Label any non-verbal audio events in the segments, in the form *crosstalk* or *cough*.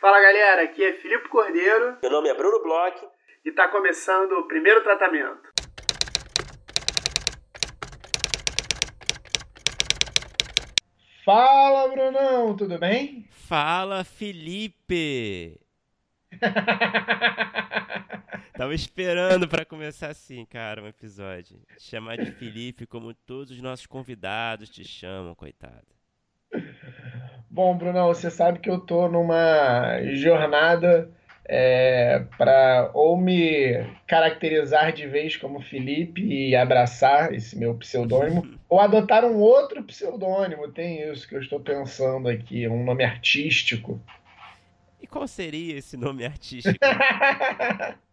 Fala galera, aqui é Filipe Cordeiro. Meu nome é Bruno Bloch. E está começando o primeiro tratamento. Fala Brunão, tudo bem? Fala Felipe! *laughs* Tava esperando para começar assim, cara, um episódio. Chamar de Felipe como todos os nossos convidados te chamam, coitado. Bom, Brunão, você sabe que eu tô numa jornada é, para ou me caracterizar de vez como Felipe e abraçar esse meu pseudônimo, *laughs* ou adotar um outro pseudônimo. Tem isso que eu estou pensando aqui, um nome artístico. E qual seria esse nome artístico? *laughs*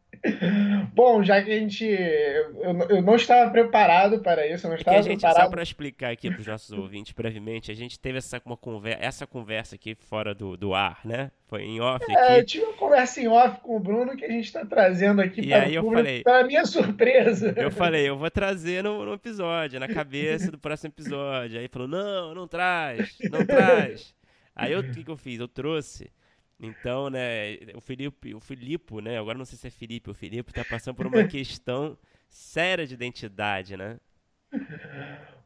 Bom, já que a gente. Eu, eu não estava preparado para isso, eu não é estava a gente, preparado. Só para explicar aqui para os nossos ouvintes brevemente, a gente teve essa, uma conversa, essa conversa aqui fora do, do ar, né? Foi em off é, aqui. É, eu tive uma conversa em off com o Bruno que a gente está trazendo aqui e para aí o público, falei, para minha surpresa. Eu falei, eu vou trazer no, no episódio, na cabeça do próximo episódio. Aí falou, não, não traz, não traz. Aí o que, que eu fiz? Eu trouxe então, né, o Felipe, o Filipe, né, agora não sei se é Felipe ou Filipe, tá passando por uma *laughs* questão séria de identidade, né?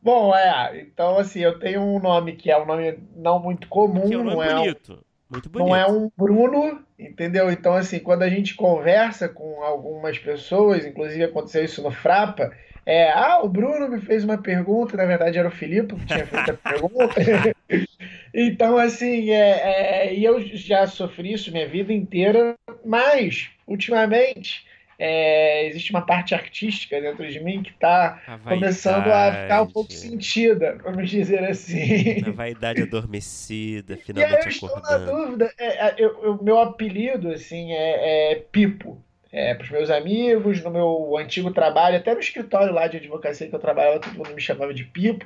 Bom, é, então assim, eu tenho um nome que é um nome não muito comum, que é um nome não é bonito. Um, muito bonito. Não é um Bruno, entendeu? Então, assim, quando a gente conversa com algumas pessoas, inclusive aconteceu isso no Frapa, é, ah, o Bruno me fez uma pergunta, na verdade era o Filipe que tinha feito a *laughs* pergunta. *laughs* então, assim, é, é, e eu já sofri isso minha vida inteira, mas, ultimamente, é, existe uma parte artística dentro de mim que está começando a ficar um pouco sentida, vamos dizer assim. A vaidade adormecida, finalmente e aí eu estou acordando. na dúvida, é, é, eu, meu apelido, assim, é, é Pipo é, para os meus amigos, no meu antigo trabalho, até no escritório lá de advocacia que eu trabalhava, todo mundo me chamava de Pipo.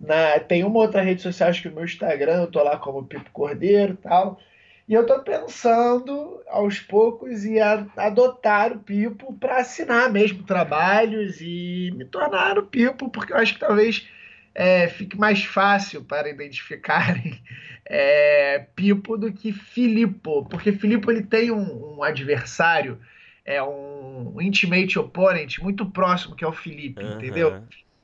Na, tem uma outra rede social, acho que o meu Instagram, eu tô lá como Pipo Cordeiro tal. E eu tô pensando aos poucos em adotar o Pipo para assinar mesmo trabalhos e me tornar o Pipo, porque eu acho que talvez é, fique mais fácil para identificarem *laughs* é, Pipo do que Filipo, porque Filipe ele tem um, um adversário é um intimate opponent muito próximo, que é o Felipe, uhum. entendeu?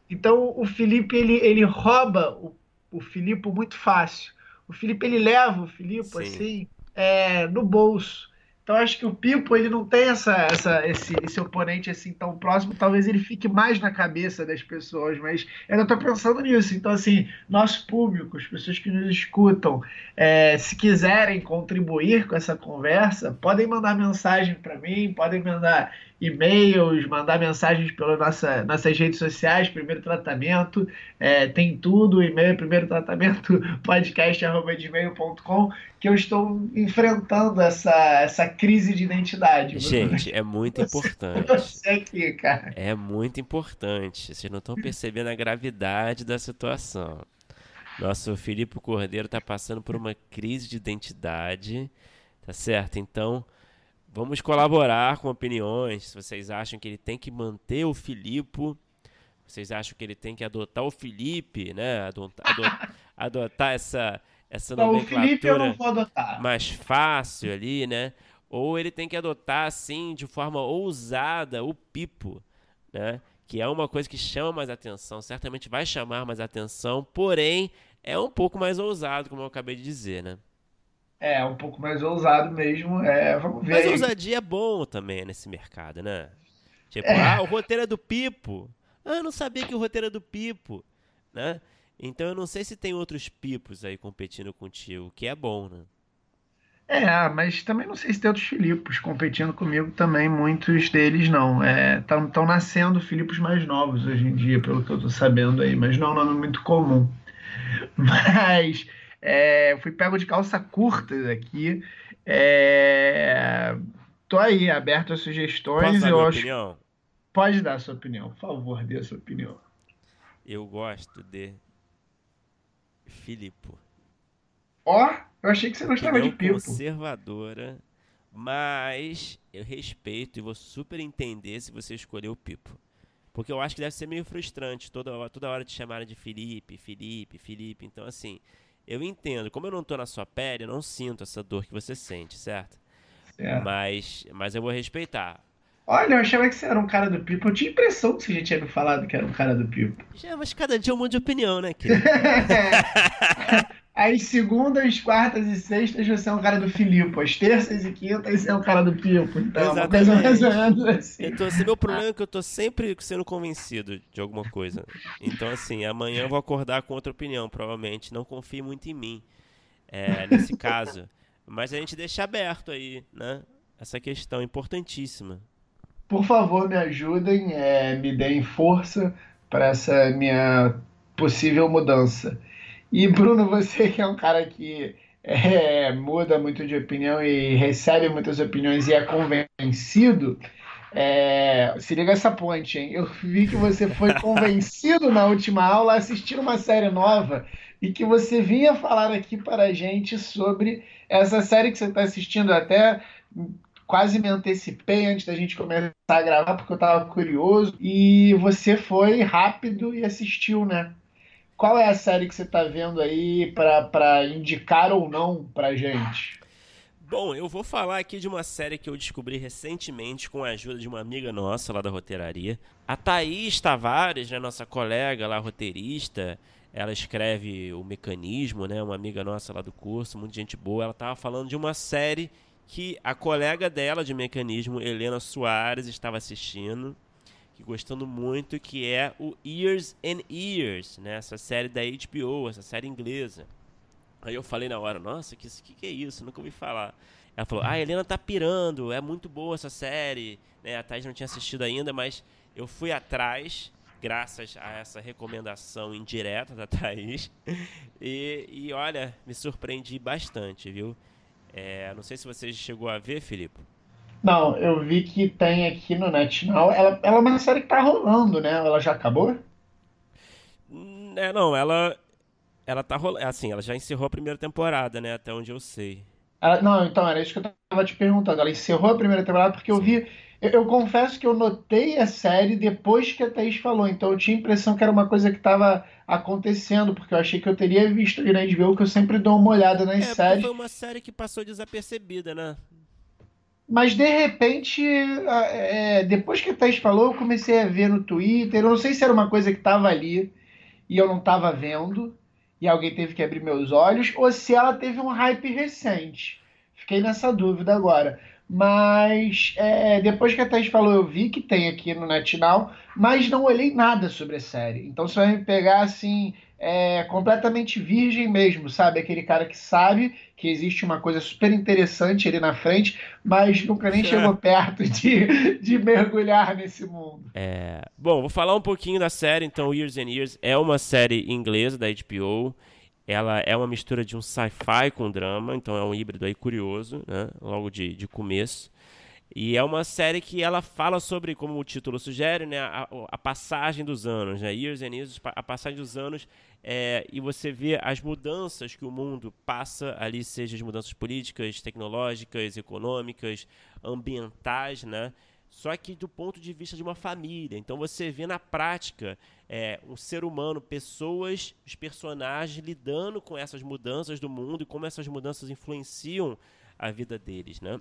Então o Felipe ele, ele rouba o, o Filipe muito fácil. O Felipe ele leva o Filipe assim é, no bolso. Então acho que o Pipo ele não tem essa, essa, esse, esse oponente assim tão próximo. Talvez ele fique mais na cabeça das pessoas, mas eu ainda estou pensando nisso. Então assim, nosso público, as pessoas que nos escutam, é, se quiserem contribuir com essa conversa, podem mandar mensagem para mim, podem mandar e-mails, mandar mensagens pelas nossa, nossas redes sociais, Primeiro Tratamento, é, tem tudo, e-mail, Primeiro Tratamento, *laughs* podcast.gmail.com, que eu estou enfrentando essa, essa crise de identidade. Gente, é muito *laughs* você, importante. Você aqui, cara. É muito importante. Vocês não estão percebendo a gravidade da situação. Nosso Filipe Cordeiro está passando por uma crise de identidade, tá certo? Então, Vamos colaborar com opiniões. Se vocês acham que ele tem que manter o Filipe, vocês acham que ele tem que adotar o Felipe, né? Adotar, adotar, *laughs* adotar essa, essa não, nomenclatura não mais fácil ali, né? Ou ele tem que adotar, assim, de forma ousada, o Pipo, né? Que é uma coisa que chama mais atenção, certamente vai chamar mais atenção, porém é um pouco mais ousado, como eu acabei de dizer, né? É, um pouco mais ousado mesmo. É, vamos ver. Mas aí. ousadia é bom também nesse mercado, né? Tipo, é. ah, o roteiro é do Pipo. Ah, eu não sabia que o roteiro é do Pipo, né? Então eu não sei se tem outros Pipos aí competindo contigo, que é bom, né? É, mas também não sei se tem outros Filipos competindo comigo também, muitos deles não. Estão é, nascendo Filipos mais novos hoje em dia, pelo que eu tô sabendo aí, mas não é um nome muito comum. *laughs* Mas é, fui pego de calça curta aqui. É, tô aí, aberto a sugestões. Posso dar eu acho... opinião? Pode dar a sua opinião, por favor, dê a sua opinião. Eu gosto de Filipe. Ó, oh, eu achei que você gostava de Pipo. conservadora, mas eu respeito e vou super entender se você escolher o Pipo. Porque eu acho que deve ser meio frustrante toda hora, toda hora te chamarem de Felipe, Felipe, Felipe. Então, assim, eu entendo. Como eu não tô na sua pele, eu não sinto essa dor que você sente, certo? É. Mas, mas eu vou respeitar. Olha, eu achava que você era um cara do Pipo. Eu tinha impressão que você já tinha me falado que era um cara do Pipo. Já, mas cada dia é um monte de opinião, né, *laughs* querido? *laughs* As segundas, quartas e sextas você é um cara do Filipe. As terças e quintas você é um cara do Pipo. Então, mais menos assim. Então, assim, meu problema é que eu tô sempre sendo convencido de alguma coisa. Então, assim, amanhã eu vou acordar com outra opinião, provavelmente. Não confie muito em mim, é, nesse caso. Mas a gente deixa aberto aí, né? Essa questão importantíssima. Por favor, me ajudem, é, me deem força para essa minha possível mudança. E Bruno, você que é um cara que é, muda muito de opinião e recebe muitas opiniões e é convencido, é, se liga essa ponte, hein? Eu vi que você foi *laughs* convencido na última aula a assistir uma série nova e que você vinha falar aqui para a gente sobre essa série que você está assistindo. Até quase me antecipei antes da gente começar a gravar porque eu estava curioso e você foi rápido e assistiu, né? Qual é a série que você está vendo aí para indicar ou não para gente? Bom, eu vou falar aqui de uma série que eu descobri recentemente com a ajuda de uma amiga nossa lá da roteiraria. A Thaís Tavares, né, nossa colega lá, roteirista, ela escreve o Mecanismo, né, uma amiga nossa lá do curso, muita gente boa. Ela estava falando de uma série que a colega dela de Mecanismo, Helena Soares, estava assistindo gostando muito, que é o Years and Years, né? Essa série da HBO, essa série inglesa. Aí eu falei na hora, nossa, que, que, que é isso? Nunca ouvi falar. Ela falou, ah, a Helena tá pirando, é muito boa essa série. Né? A Thais não tinha assistido ainda, mas eu fui atrás, graças a essa recomendação indireta da *laughs* Thaís. E, e olha, me surpreendi bastante, viu? É, não sei se você chegou a ver, Filipe. Não, eu vi que tem aqui no NetNow. Ela, ela é uma série que tá rolando, né? Ela já acabou? Hum, é, não, ela. Ela tá rolando. Assim, ela já encerrou a primeira temporada, né? Até onde eu sei. Ela, não, então, era isso que eu tava te perguntando. Ela encerrou a primeira temporada porque eu vi. Eu, eu, confesso que eu notei a série depois que a Thaís falou. Então eu tinha a impressão que era uma coisa que estava acontecendo, porque eu achei que eu teria visto Grande View, que eu sempre dou uma olhada nas é, séries. Foi uma série que passou desapercebida, né? Mas de repente, é, depois que a Thaís falou, eu comecei a ver no Twitter. Eu não sei se era uma coisa que estava ali e eu não estava vendo, e alguém teve que abrir meus olhos, ou se ela teve um hype recente. Fiquei nessa dúvida agora. Mas é, depois que a Thaís falou, eu vi que tem aqui no NetNow, mas não olhei nada sobre a série. Então você vai me pegar assim, é, completamente virgem mesmo, sabe? Aquele cara que sabe que existe uma coisa super interessante ali na frente, mas nunca nem é. chegou perto de, de mergulhar nesse mundo. É, bom, vou falar um pouquinho da série, então Years and Years é uma série inglesa da HBO. Ela é uma mistura de um sci-fi com drama, então é um híbrido aí curioso, né? Logo de, de começo. E é uma série que ela fala sobre, como o título sugere, né, a, a passagem dos anos, né, Years and Years, a passagem dos anos, é, e você vê as mudanças que o mundo passa ali, seja as mudanças políticas, tecnológicas, econômicas, ambientais, né, só que do ponto de vista de uma família. Então você vê na prática é, um ser humano, pessoas, os personagens lidando com essas mudanças do mundo e como essas mudanças influenciam a vida deles, né?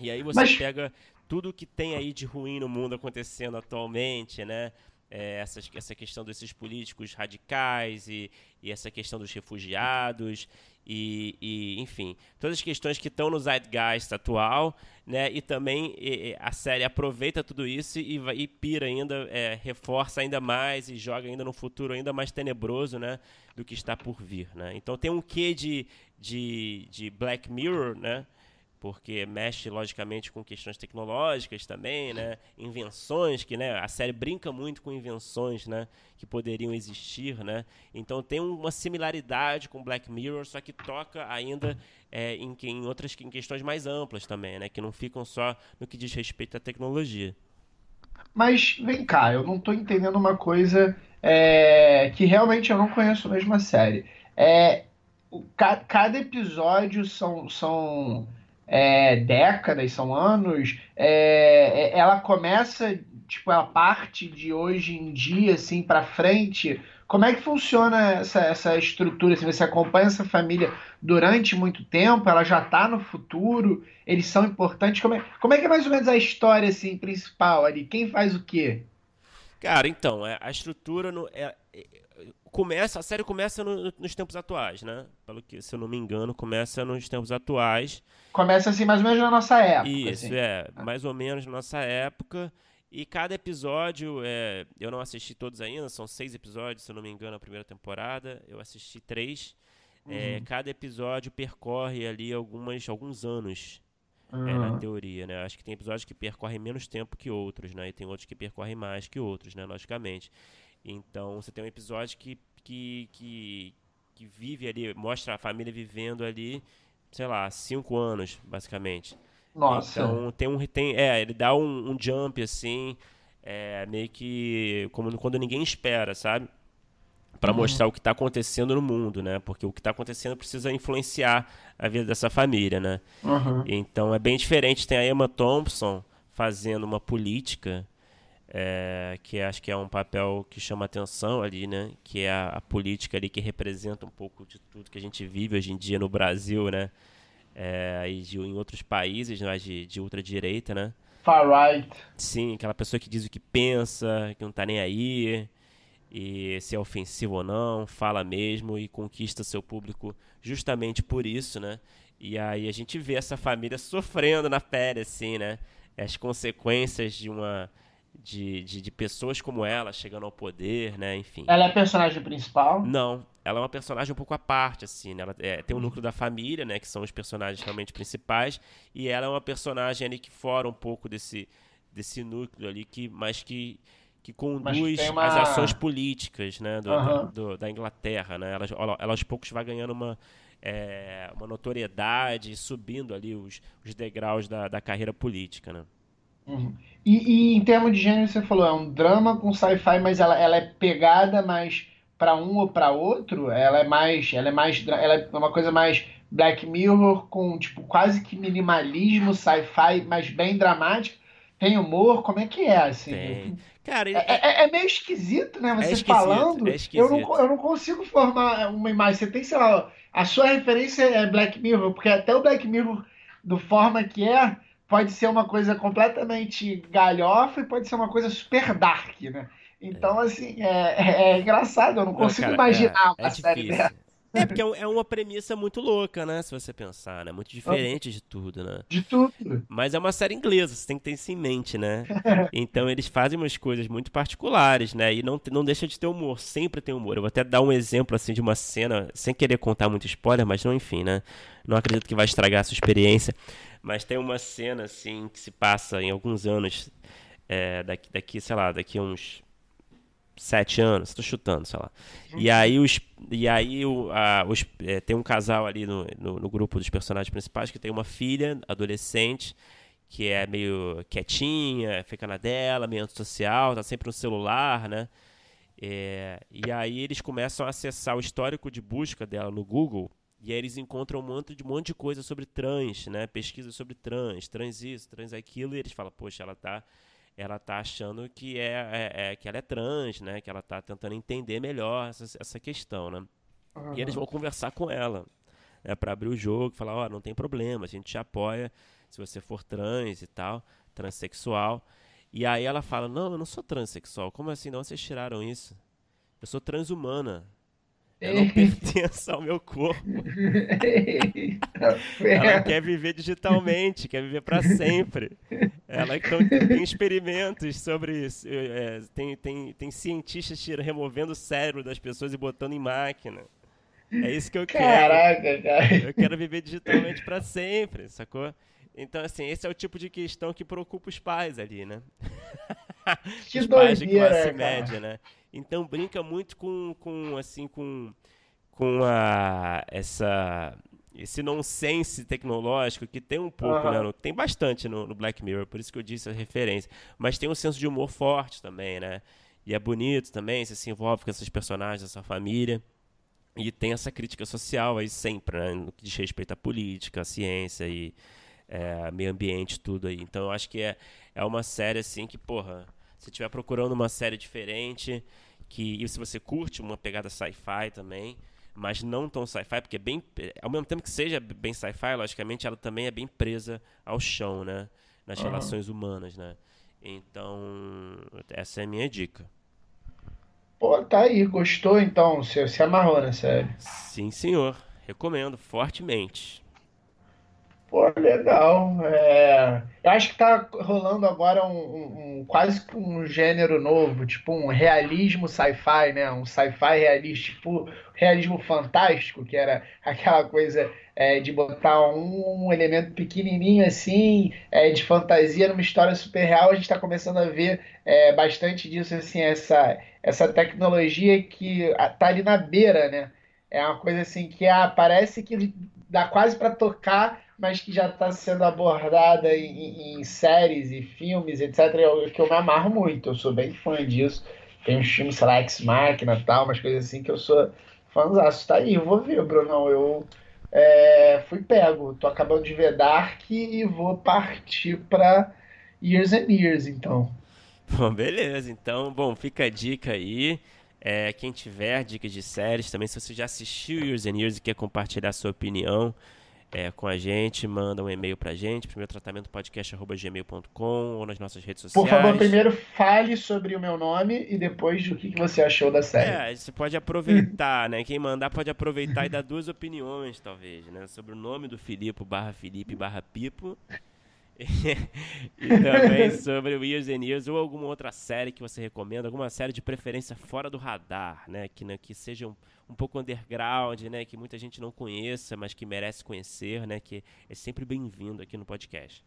E aí você Mas... pega tudo que tem aí de ruim no mundo acontecendo atualmente, né? É, essa, essa questão desses políticos radicais e, e essa questão dos refugiados e, e, enfim, todas as questões que estão no zeitgeist atual, né? E também e, a série aproveita tudo isso e, e pira ainda, é, reforça ainda mais e joga ainda no futuro ainda mais tenebroso, né? Do que está por vir, né? Então tem um quê de, de, de Black Mirror, né? Porque mexe logicamente com questões tecnológicas também, né? Invenções que, né? A série brinca muito com invenções, né? Que poderiam existir, né? Então tem uma similaridade com Black Mirror, só que toca ainda é, em, em outras em questões mais amplas também, né? Que não ficam só no que diz respeito à tecnologia. Mas vem cá, eu não estou entendendo uma coisa é, que realmente eu não conheço mesmo a série. É, o, ca, cada episódio são, são é, décadas, são anos, é, é, ela começa, tipo, a parte de hoje em dia, assim, para frente, Como é que funciona essa, essa estrutura? Se você acompanha essa família durante muito tempo, ela já está no futuro, eles são importantes. Como é, como é que é mais ou menos a história assim, principal ali? Quem faz o quê? Cara, então, é, a estrutura no, é, é, começa, a série começa no, nos tempos atuais, né? Pelo que, se eu não me engano, começa nos tempos atuais. Começa assim, mais ou menos na nossa época. Isso, assim. é, mais ou menos na nossa época. E cada episódio, é, eu não assisti todos ainda, são seis episódios, se eu não me engano, a primeira temporada. Eu assisti três. É, uhum. É, cada episódio percorre ali algumas, alguns anos, uhum. é, na teoria, né? Acho que tem episódios que percorrem menos tempo que outros, né? E tem outros que percorrem mais que outros, né? Logicamente. Então, você tem um episódio que, que, que, que vive ali, mostra a família vivendo ali, sei lá, cinco anos, basicamente. Nossa. Então tem um. Tem, é, ele dá um, um jump assim. É, meio que como quando ninguém espera, sabe? Para uhum. mostrar o que está acontecendo no mundo, né? Porque o que está acontecendo precisa influenciar a vida dessa família, né? Uhum. Então é bem diferente. Tem a Emma Thompson fazendo uma política, é, que acho que é um papel que chama atenção ali, né? Que é a, a política ali que representa um pouco de tudo que a gente vive hoje em dia no Brasil, né? é, e de, em outros países né, de, de ultradireita, né? Far right. Sim, aquela pessoa que diz o que pensa, que não tá nem aí, e se é ofensivo ou não, fala mesmo e conquista seu público justamente por isso, né? E aí a gente vê essa família sofrendo na pele, assim, né? As consequências de uma de, de, de, pessoas como ela chegando ao poder, né? Enfim. Ela é a personagem principal? Não, ela é uma personagem um pouco à parte, assim, né? Ela é, tem o um núcleo da família, né? Que são os personagens realmente principais, e ela é uma personagem ali que fora um pouco desse, desse núcleo ali, que, mas que, que conduz uma... as ações políticas, né? Do, uhum. da, do, da, Inglaterra, né? Ela, ela, ela aos poucos vai ganhando uma, é, uma notoriedade, subindo ali os, os degraus da, da carreira política, né? Uhum. E, e, em termos de gênero, você falou, é um drama com sci-fi, mas ela, ela é pegada mais para um ou para outro? Ela é mais, ela é mais, ela é uma coisa mais Black Mirror com tipo quase que minimalismo, sci-fi, mas bem dramático. Tem humor? Como é que é assim? Tem. Cara, é, é, é, meio esquisito, né? Você é esquisito, falando, é eu, não, eu não consigo formar uma imagem. Você tem, sei lá, a sua referência é Black Mirror, porque até o Black Mirror, do forma que é, pode ser uma coisa completamente galhofa e pode ser uma coisa super dark, né? Então, assim, é, é, é engraçado, eu não consigo não, cara, imaginar é, uma é série dessa. É, porque é, é uma premissa muito louca, né? Se você pensar, né? Muito diferente de tudo, né? De tudo. Mas é uma série inglesa, você tem que ter isso em mente, né? *laughs* Então eles fazem umas coisas muito particulares, né? E não, não deixa de ter humor, sempre tem humor. Eu vou até dar um exemplo, assim, de uma cena, sem querer contar muito spoiler, mas não, enfim, né? Não acredito que vai estragar a sua experiência. Mas tem uma cena, assim, que se passa em alguns anos, é, daqui, daqui, sei lá, daqui uns sete anos, estou chutando, sei lá. E uhum. aí, os, e aí o, a, os, é, tem um casal ali no, no, no, grupo dos personagens principais que tem uma filha adolescente que é meio quietinha, fica na dela, meio antissocial, tá sempre no celular, né? É, e aí eles começam a acessar o histórico de busca dela no Google e aí eles encontram um monte de, um monte de coisa sobre trans, né? Pesquisa sobre trans, trans isso, trans aquilo, e eles falam, poxa, ela tá, ela tá achando que, é, é, é que ela é trans, né? Que ela tá tentando entender melhor essa, essa questão, né? Uhum. E eles vão conversar com ela, né? Para abrir o jogo, falar, ó, oh, não tem problema, a gente te apoia se você for trans e tal, transexual. E aí ela fala, não, eu não sou transexual, como assim? Não, vocês tiraram isso? Eu sou transhumana. Eu não *laughs* pertenço ao meu corpo. Ela quer viver digitalmente, quer viver para sempre. Ela então, tem experimentos sobre isso. É, tem, tem, tem cientistas removendo o cérebro das pessoas e botando em máquina. É isso que eu Caraca, quero. Cara. Eu quero viver digitalmente para sempre, sacou? Então, assim, esse é o tipo de questão que preocupa os pais ali, né? Que os pais de classe cara. média, né? Então brinca muito com, com assim, com, com a, essa, esse nonsense tecnológico que tem um pouco, uhum. né? No, tem bastante no, no, Black Mirror, por isso que eu disse a referência. Mas tem um senso de humor forte também, né? E é bonito também, você se envolve com esses personagens, essa família. E tem essa crítica social aí sempre, né? No que diz respeito à política, à ciência e é, meio ambiente, tudo aí. Então eu acho que é, é uma série assim que, porra, se estiver procurando uma série diferente, que e se você curte uma pegada sci-fi também, mas não tão sci-fi, porque é bem, ao mesmo tempo que seja bem sci-fi, logicamente ela também é bem presa ao chão, né? Nas uhum. relações humanas, né? Então, essa é a minha dica. Pô, tá aí, gostou então? Você se amarrou na série? Sim, senhor. Recomendo fortemente. Pô, legal. É... Eu acho que tá rolando agora um, um, um, quase um gênero novo, tipo um realismo sci-fi, né? Um sci-fi realista, tipo realismo fantástico, que era *laughs* aquela coisa é, de botar um, um, elemento pequenininho assim, é, de fantasia numa história super real. A gente está começando a ver é, bastante disso, assim, essa, essa tecnologia que tá ali na beira, né? É uma coisa assim que ah, parece que dá quase para tocar mas que já está sendo abordada em, em, séries e filmes, etc. Eu, que eu me amarro muito, eu sou bem fã disso. Tem uns filmes, sei lá, X-Machina e tal, umas coisas assim que eu sou fãzaço. Tá aí, eu vou ver, Brunão. Eu é, fui pego. Tô acabando de ver Dark e vou partir para Years and Years, então. Bom, beleza. Então, bom, fica a dica aí. É, quem tiver dicas de séries também, se você já assistiu Years and Years e quer compartilhar sua opinião, é, com a gente, manda um e-mail pra gente, primeiro tratamento podcast.gmail.com ou nas nossas redes sociais. Por favor, primeiro fale sobre o meu nome e depois o que, que você achou da série. É, você pode aproveitar, né? Quem mandar pode aproveitar e dar duas opiniões, talvez, né? Sobre o nome do Filipe barra Felipe barra Pipo *laughs* e também sobre o Years and Years ou alguma outra série que você recomenda, alguma série de preferência fora do radar, né? Que, né, que seja um, um pouco underground, né? Que muita gente não conheça, mas que merece conhecer, né? Que é sempre bem-vindo aqui no podcast.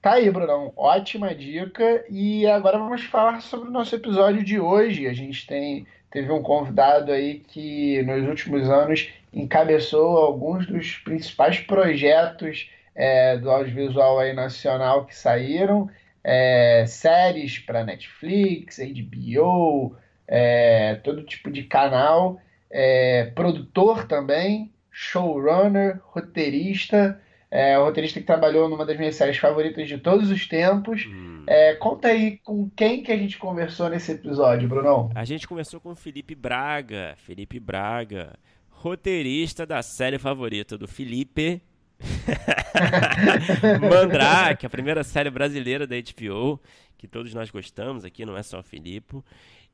Tá aí, Brunão. Ótima dica. E agora vamos falar sobre o nosso episódio de hoje. A gente tem teve um convidado aí que nos últimos anos encabeçou alguns dos principais projetos é, do audiovisual aí nacional que saíram, é, séries para Netflix, HBO, é, todo tipo de canal, é, produtor também, showrunner, roteirista, é, o roteirista que trabalhou numa das minhas séries favoritas de todos os tempos. Hum. É, conta aí com quem que a gente conversou nesse episódio, Brunão. A gente conversou com o Felipe Braga. Felipe Braga, roteirista da série favorita do Felipe, *laughs* Mandrake, a primeira série brasileira da HBO, que todos nós gostamos aqui, não é só o Filipe.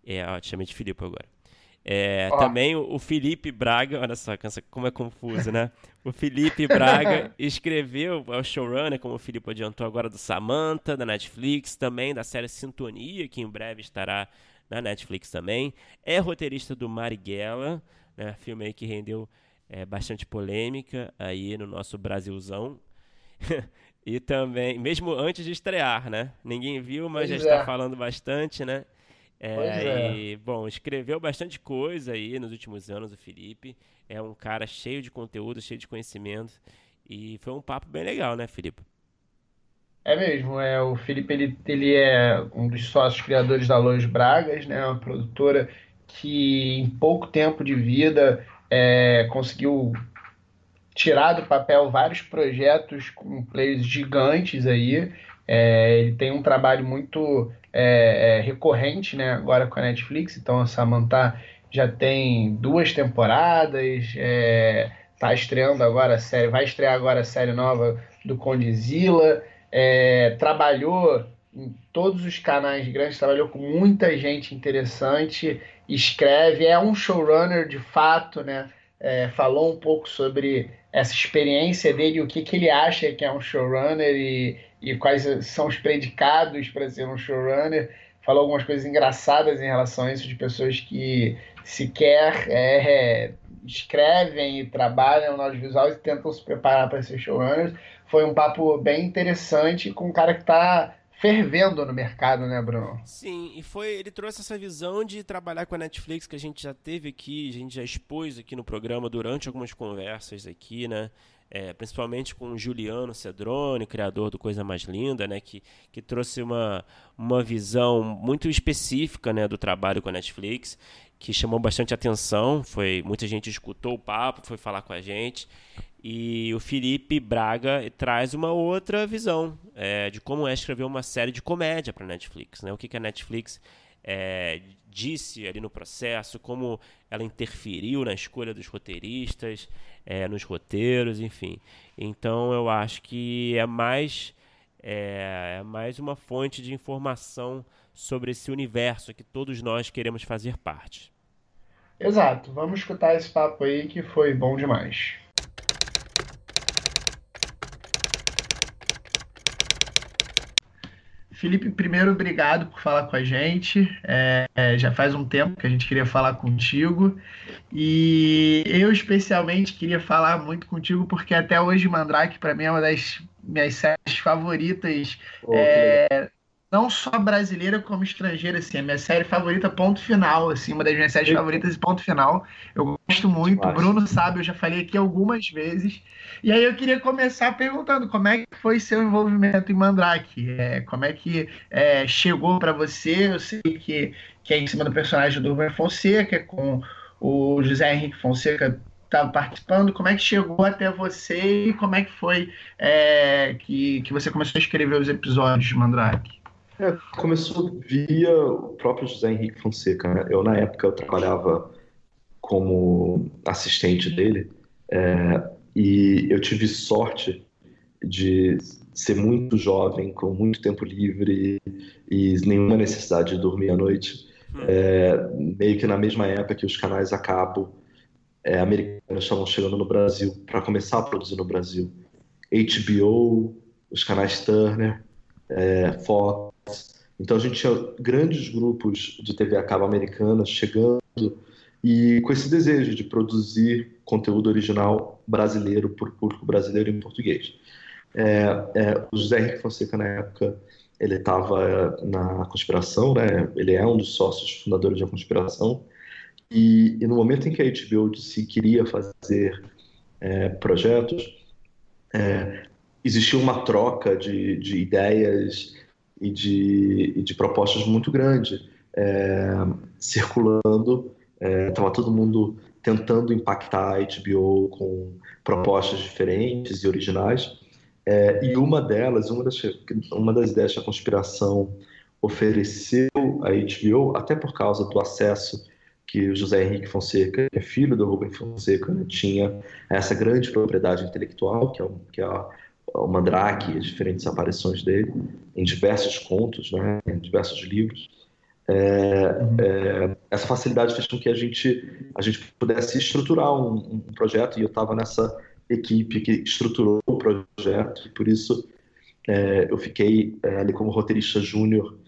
É, ó, te chamei de Filipe agora. É, Também o, o, Felipe Braga, olha só como é confuso, né? O Felipe Braga *laughs* escreveu é o showrunner, como o Felipe adiantou agora, do Samantha, da Netflix, também da série Sintonia, que em breve estará na Netflix também. É roteirista do Marighella, né? filme aí que rendeu é, bastante polêmica aí no nosso Brasilzão. *laughs* e também, mesmo antes de estrear, né? Ninguém viu, mas pois já é. está falando bastante, né? É, é. E, bom, escreveu bastante coisa aí nos últimos anos, o Felipe. É um cara cheio de conteúdo, cheio de conhecimento. E foi um papo bem legal, né, Felipe? É mesmo, é, o Felipe ele, ele é um dos sócios criadores da Lois Bragas, né, uma produtora que em pouco tempo de vida é, conseguiu tirar do papel vários projetos com players gigantes aí. É, ele tem um trabalho muito é, é recorrente né, agora com a Netflix, então a Samantha já tem duas temporadas, está é, estreando agora a série, vai estrear agora a série nova do Condizila, é, trabalhou em todos os canais grandes, trabalhou com muita gente interessante, escreve, é um showrunner de fato, né? É, falou um pouco sobre essa experiência dele, o que, que ele acha que é um showrunner e, e quais são os predicados para ser um showrunner. Falou algumas coisas engraçadas em relação a isso, de pessoas que sequer é, escrevem e trabalham no audiovisual e tentam se preparar para ser showrunners. Foi um papo bem interessante com um cara que está fervendo no mercado, né, Bruno? Sim, e foi ele trouxe essa visão de trabalhar com a Netflix que a gente já teve aqui, a gente já expôs aqui no programa durante algumas conversas aqui, né? É, principalmente com o Juliano Cedrone, criador do Coisa Mais Linda, né, que, que trouxe uma, uma visão muito específica né, do trabalho com a Netflix, que chamou bastante atenção. Foi Muita gente escutou o papo, foi falar com a gente. E o Felipe Braga traz uma outra visão é, de como é escrever uma série de comédia para Netflix. Né? O que, que a Netflix é, disse ali no processo, como ela interferiu na escolha dos roteiristas, é, nos roteiros, enfim. Então eu acho que é mais é, é mais uma fonte de informação sobre esse universo que todos nós queremos fazer parte. Exato. Vamos escutar esse papo aí que foi bom demais. Felipe, primeiro, obrigado por falar com a gente. É, é, já faz um tempo que a gente queria falar contigo. E eu, especialmente, queria falar muito contigo, porque até hoje Mandrake, para mim, é uma das minhas séries favoritas. Oh, é, não só brasileira como estrangeira, assim, a minha série favorita, ponto final, assim, uma das minhas séries favoritas, ponto final. Eu gosto muito, o Bruno sabe, eu já falei aqui algumas vezes. E aí eu queria começar perguntando como é que foi seu envolvimento em Mandrake, é, como é que é, chegou para você, eu sei que, que é em cima do personagem do Rubem Fonseca, com o José Henrique Fonseca estava participando, como é que chegou até você e como é que foi é, que, que você começou a escrever os episódios de Mandrake? É, começou via o próprio José Henrique Fonseca. Né? Eu, na época, eu trabalhava como assistente dele é, e eu tive sorte de ser muito jovem, com muito tempo livre e nenhuma necessidade de dormir à noite. Hum. É, meio que na mesma época que os canais a cabo é, americanos estavam chegando no Brasil, para começar a produzir no Brasil. HBO, os canais Turner, é, Fox, então a gente tinha grandes grupos de TV a cabo americanas chegando e com esse desejo de produzir conteúdo original brasileiro por público brasileiro em português. É, é, o José Henrique Fonseca na época ele estava na conspiração, né? Ele é um dos sócios fundadores da conspiração e, e no momento em que a HBO disse que queria fazer é, projetos, é, existia uma troca de, de ideias e de, e de propostas muito grande é, circulando. Estava é, todo mundo tentando impactar a HBO com propostas diferentes e originais. É, e uma delas, uma das, uma das ideias da conspiração ofereceu à HBO, até por causa do acesso que o José Henrique Fonseca, que é filho do Rubem Fonseca, né, tinha essa grande propriedade intelectual, que é, que é a o Mandrake, as diferentes aparições dele, em diversos contos, né, em diversos livros. É, é, essa facilidade fez com que a gente, a gente pudesse estruturar um, um projeto, e eu estava nessa equipe que estruturou o projeto, e por isso é, eu fiquei é, ali como roteirista júnior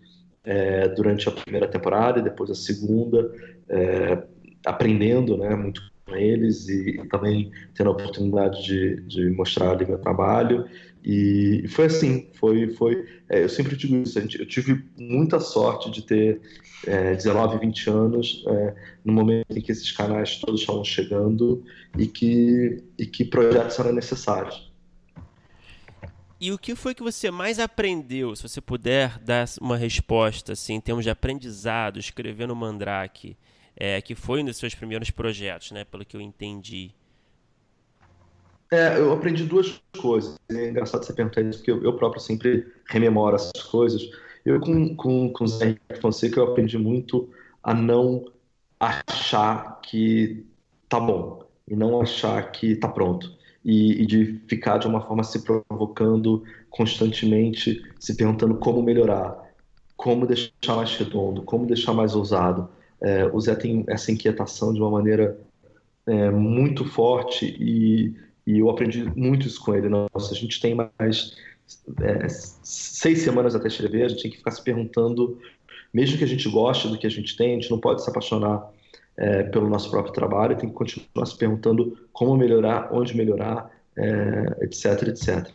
é, durante a primeira temporada e depois a segunda, é, aprendendo né, muito com eles e, também tendo a oportunidade de, de mostrar ali meu trabalho. E foi assim, foi, foi é, eu sempre digo isso, gente, eu tive muita sorte de ter é, 19, 20 anos é, no momento em que esses canais todos estavam chegando e que, e que projetos eram necessários. E o que foi que você mais aprendeu, se você puder dar uma resposta, assim, em termos de aprendizado, escrevendo Mandrake? É, que foi um dos seus primeiros projetos, né? Pelo que eu entendi. É, eu aprendi duas coisas. É engraçado você perguntar isso, porque eu, eu próprio sempre rememoro essas coisas. Eu, com, com, com o Zé Henrique Fonseca, eu aprendi muito a não achar que tá bom e não achar que tá pronto. E, e, de ficar de uma forma se provocando constantemente, se perguntando como melhorar, como deixar mais redondo, como deixar mais ousado. É, o Zé tem essa inquietação de uma maneira é, muito forte e, e, eu aprendi muito isso com ele. Nossa, a gente tem mais é, seis semanas até escrever, a gente tem que ficar se perguntando, mesmo que a gente goste do que a gente tem, a gente não pode se apaixonar é, pelo nosso próprio trabalho, tem que continuar se perguntando como melhorar, onde melhorar, é, etc, etc.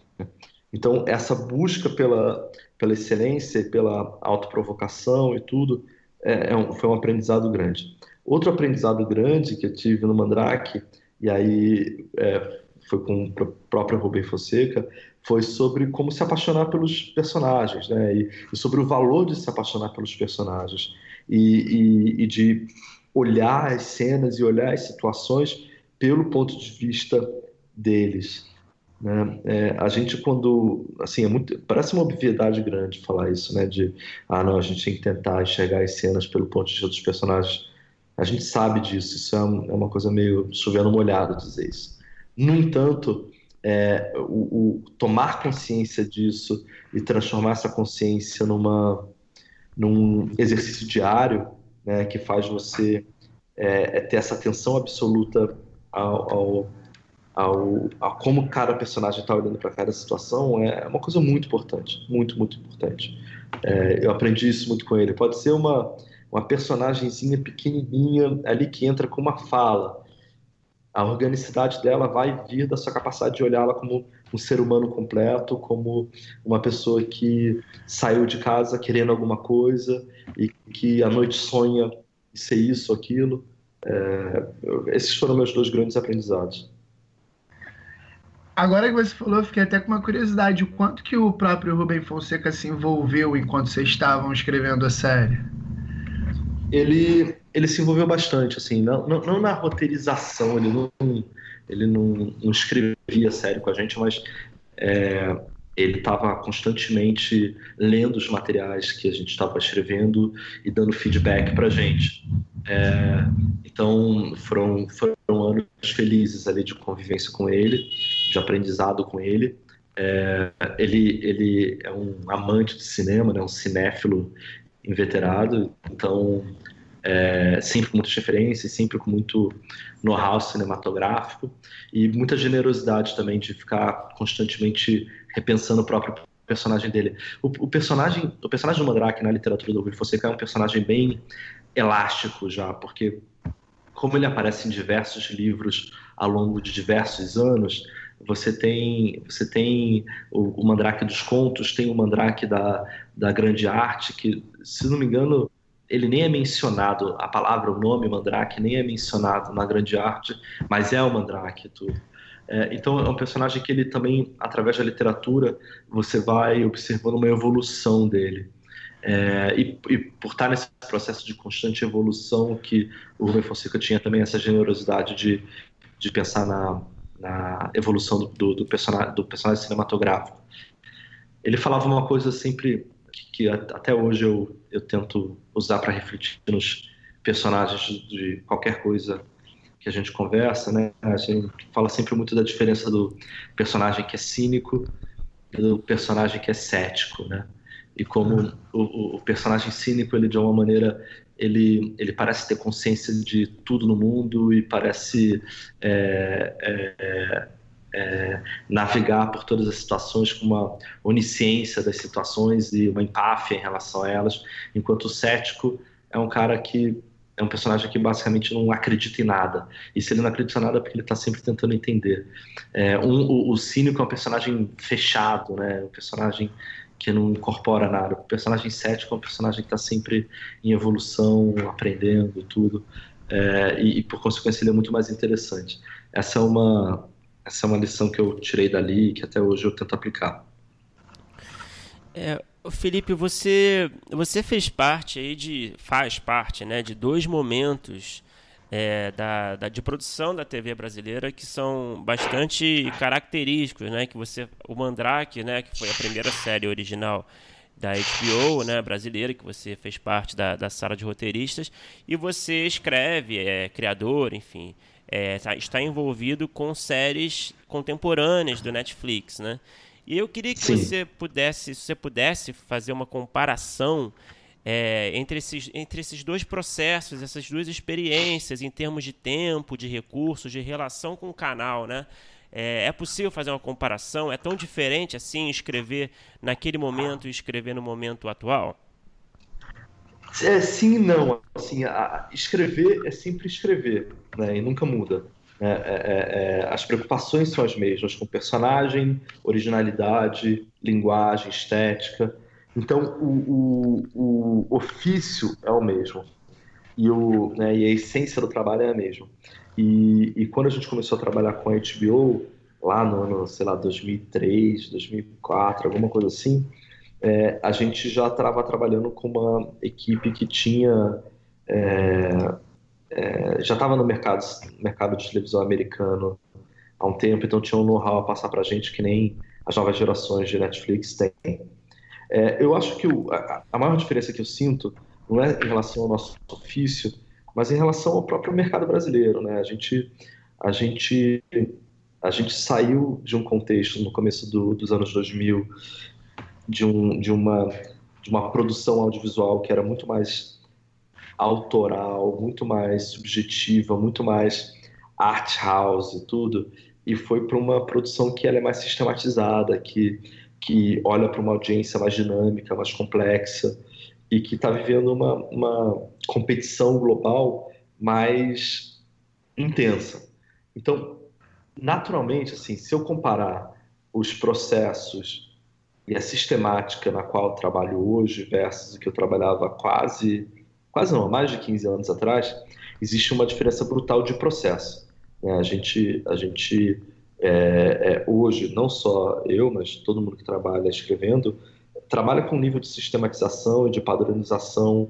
Então, essa busca pela, pela excelência, pela autoprovocação e tudo, é, é um, foi um aprendizado grande. Outro aprendizado grande que eu tive no Mandrake, e aí é, foi com o próprio Rubem Fonseca, foi sobre como se apaixonar pelos personagens, né? E, e sobre o valor de se apaixonar pelos personagens e, e, e, de olhar as cenas e olhar as situações pelo ponto de vista deles. Né? É, a gente quando, assim, é muito, parece uma obviedade grande falar isso, né? De, ah, não, a gente tem que tentar enxergar as cenas pelo ponto de vista dos personagens. A gente sabe disso, isso é, um, é uma coisa meio chovendo molhado dizer isso. No entanto, é, o, o, tomar consciência disso e transformar essa consciência numa, num exercício diário, né, que faz você é, é ter essa atenção absoluta ao, ao ao, a como cada personagem está olhando para cada situação é uma coisa muito importante, muito, muito importante. É, eu aprendi isso muito com ele. Pode ser uma, uma personagemzinha pequenininha ali que entra com uma fala. A organicidade dela vai vir da sua capacidade de olhá-la como um ser humano completo, como uma pessoa que saiu de casa querendo alguma coisa e que à noite sonha ser isso, aquilo. É, esses foram meus dois grandes aprendizados. Agora que você falou, eu fiquei até com uma curiosidade. O quanto que o próprio Rubem Fonseca se envolveu enquanto vocês estavam escrevendo a série? Ele, ele se envolveu bastante, assim, não, não, não na roteirização, ele não, ele não, não escrevia a série com a gente, mas é, ele estava constantemente lendo os materiais que a gente estava escrevendo e dando feedback para a gente. É, então foram, foram anos felizes ali de convivência com ele, de aprendizado com ele. É, ele, ele é um amante de cinema, né, um cinéfilo inveterado, então é, sempre com muitas referências, sempre com muito know-how cinematográfico e muita generosidade também de ficar constantemente repensando o próprio personagem dele. O, o personagem, o personagem do Mandrake na literatura do Rui Fonseca é um personagem bem elástico já, porque como ele aparece em diversos livros ao longo de diversos anos, você tem você tem o, o Mandrake dos contos, tem o Mandrake da, da grande arte, que, se não me engano, ele nem é mencionado, a palavra, o nome Mandrake nem é mencionado na grande arte, mas é o Mandrake. É, então é um personagem que ele também, através da literatura, você vai observando uma evolução dele. É, e, e, por estar nesse processo de constante evolução que o Rubem Fonseca tinha também essa generosidade de, de pensar na, na evolução do, do, do, personagem, do personagem cinematográfico. Ele falava uma coisa sempre que, que até hoje eu, eu tento usar para refletir nos personagens de qualquer coisa que a gente conversa, né? A gente fala sempre muito da diferença do personagem que é cínico e do personagem que é cético, né? E como o, o, personagem cínico ele de uma maneira ele ele parece ter consciência de tudo no mundo e parece é, é, é, navegar por todas as situações com uma onisciência das situações e uma empáfia em relação a elas, enquanto o cético é um cara que é um personagem que basicamente não acredita em nada. E se ele não acredita em nada, é porque ele está sempre tentando entender. É, um, o, o, cínico é um personagem fechado, né? Um personagem que não incorpora nada. O personagem cético é um personagem que está sempre em evolução, aprendendo tudo, é, e, e, por consequência ele é muito mais interessante. Essa é uma essa é uma lição que eu tirei dali que até hoje eu tento aplicar. É, Felipe, você você fez parte aí de faz parte, né, de dois momentos é, da, da, de produção da TV brasileira que são bastante característicos, né? Que você, o Mandrake, né? Que foi a primeira série original da HBO, né? Brasileira, que você fez parte da, da sala de roteiristas e você escreve, é criador, enfim, é, tá, está envolvido com séries contemporâneas do Netflix, né? E eu queria que Sim. você pudesse, se você pudesse fazer uma comparação é, entre, esses, entre esses dois processos, essas duas experiências, em termos de tempo, de recursos, de relação com o canal, né? É, é, possível fazer uma comparação? É tão diferente assim escrever naquele momento e escrever no momento atual? É, sim e não. Assim, a, escrever é sempre escrever, né? E nunca muda. É, é, é, é as preocupações são as mesmas, com personagem, originalidade, linguagem, estética. Então, o, o, o ofício é o mesmo e, o, né, e a essência do trabalho é a mesma. E, e quando a gente começou a trabalhar com a HBO, lá no ano, sei lá, 2003, 2004, alguma coisa assim, é, a gente já estava trabalhando com uma equipe que tinha. É, é, já estava no mercado, mercado de televisão americano há um tempo, então tinha um know-how a passar para a gente que nem as novas gerações de Netflix têm. É, eu acho que o, a, a, maior diferença que eu sinto não é em relação ao nosso ofício, mas em relação ao próprio mercado brasileiro. Né? A, gente, a, gente, a gente saiu de um contexto no começo do, dos anos 2000 de, um, de, uma, de uma produção audiovisual que era muito mais autoral, muito mais subjetiva, muito mais art house e tudo, e foi para uma produção que ela é mais sistematizada, que, que olha para uma audiência mais dinâmica, mais complexa, e que está vivendo uma, uma competição global mais intensa. Então, naturalmente, assim, se eu comparar os processos e a sistemática na qual eu trabalho hoje versus o que eu trabalhava quase, quase não, mais de 15 anos atrás, existe uma diferença brutal de processo. Né? A gente, a gente é, é, hoje, não só eu, mas todo mundo que trabalha escrevendo, trabalha com um nível de sistematização e de padronização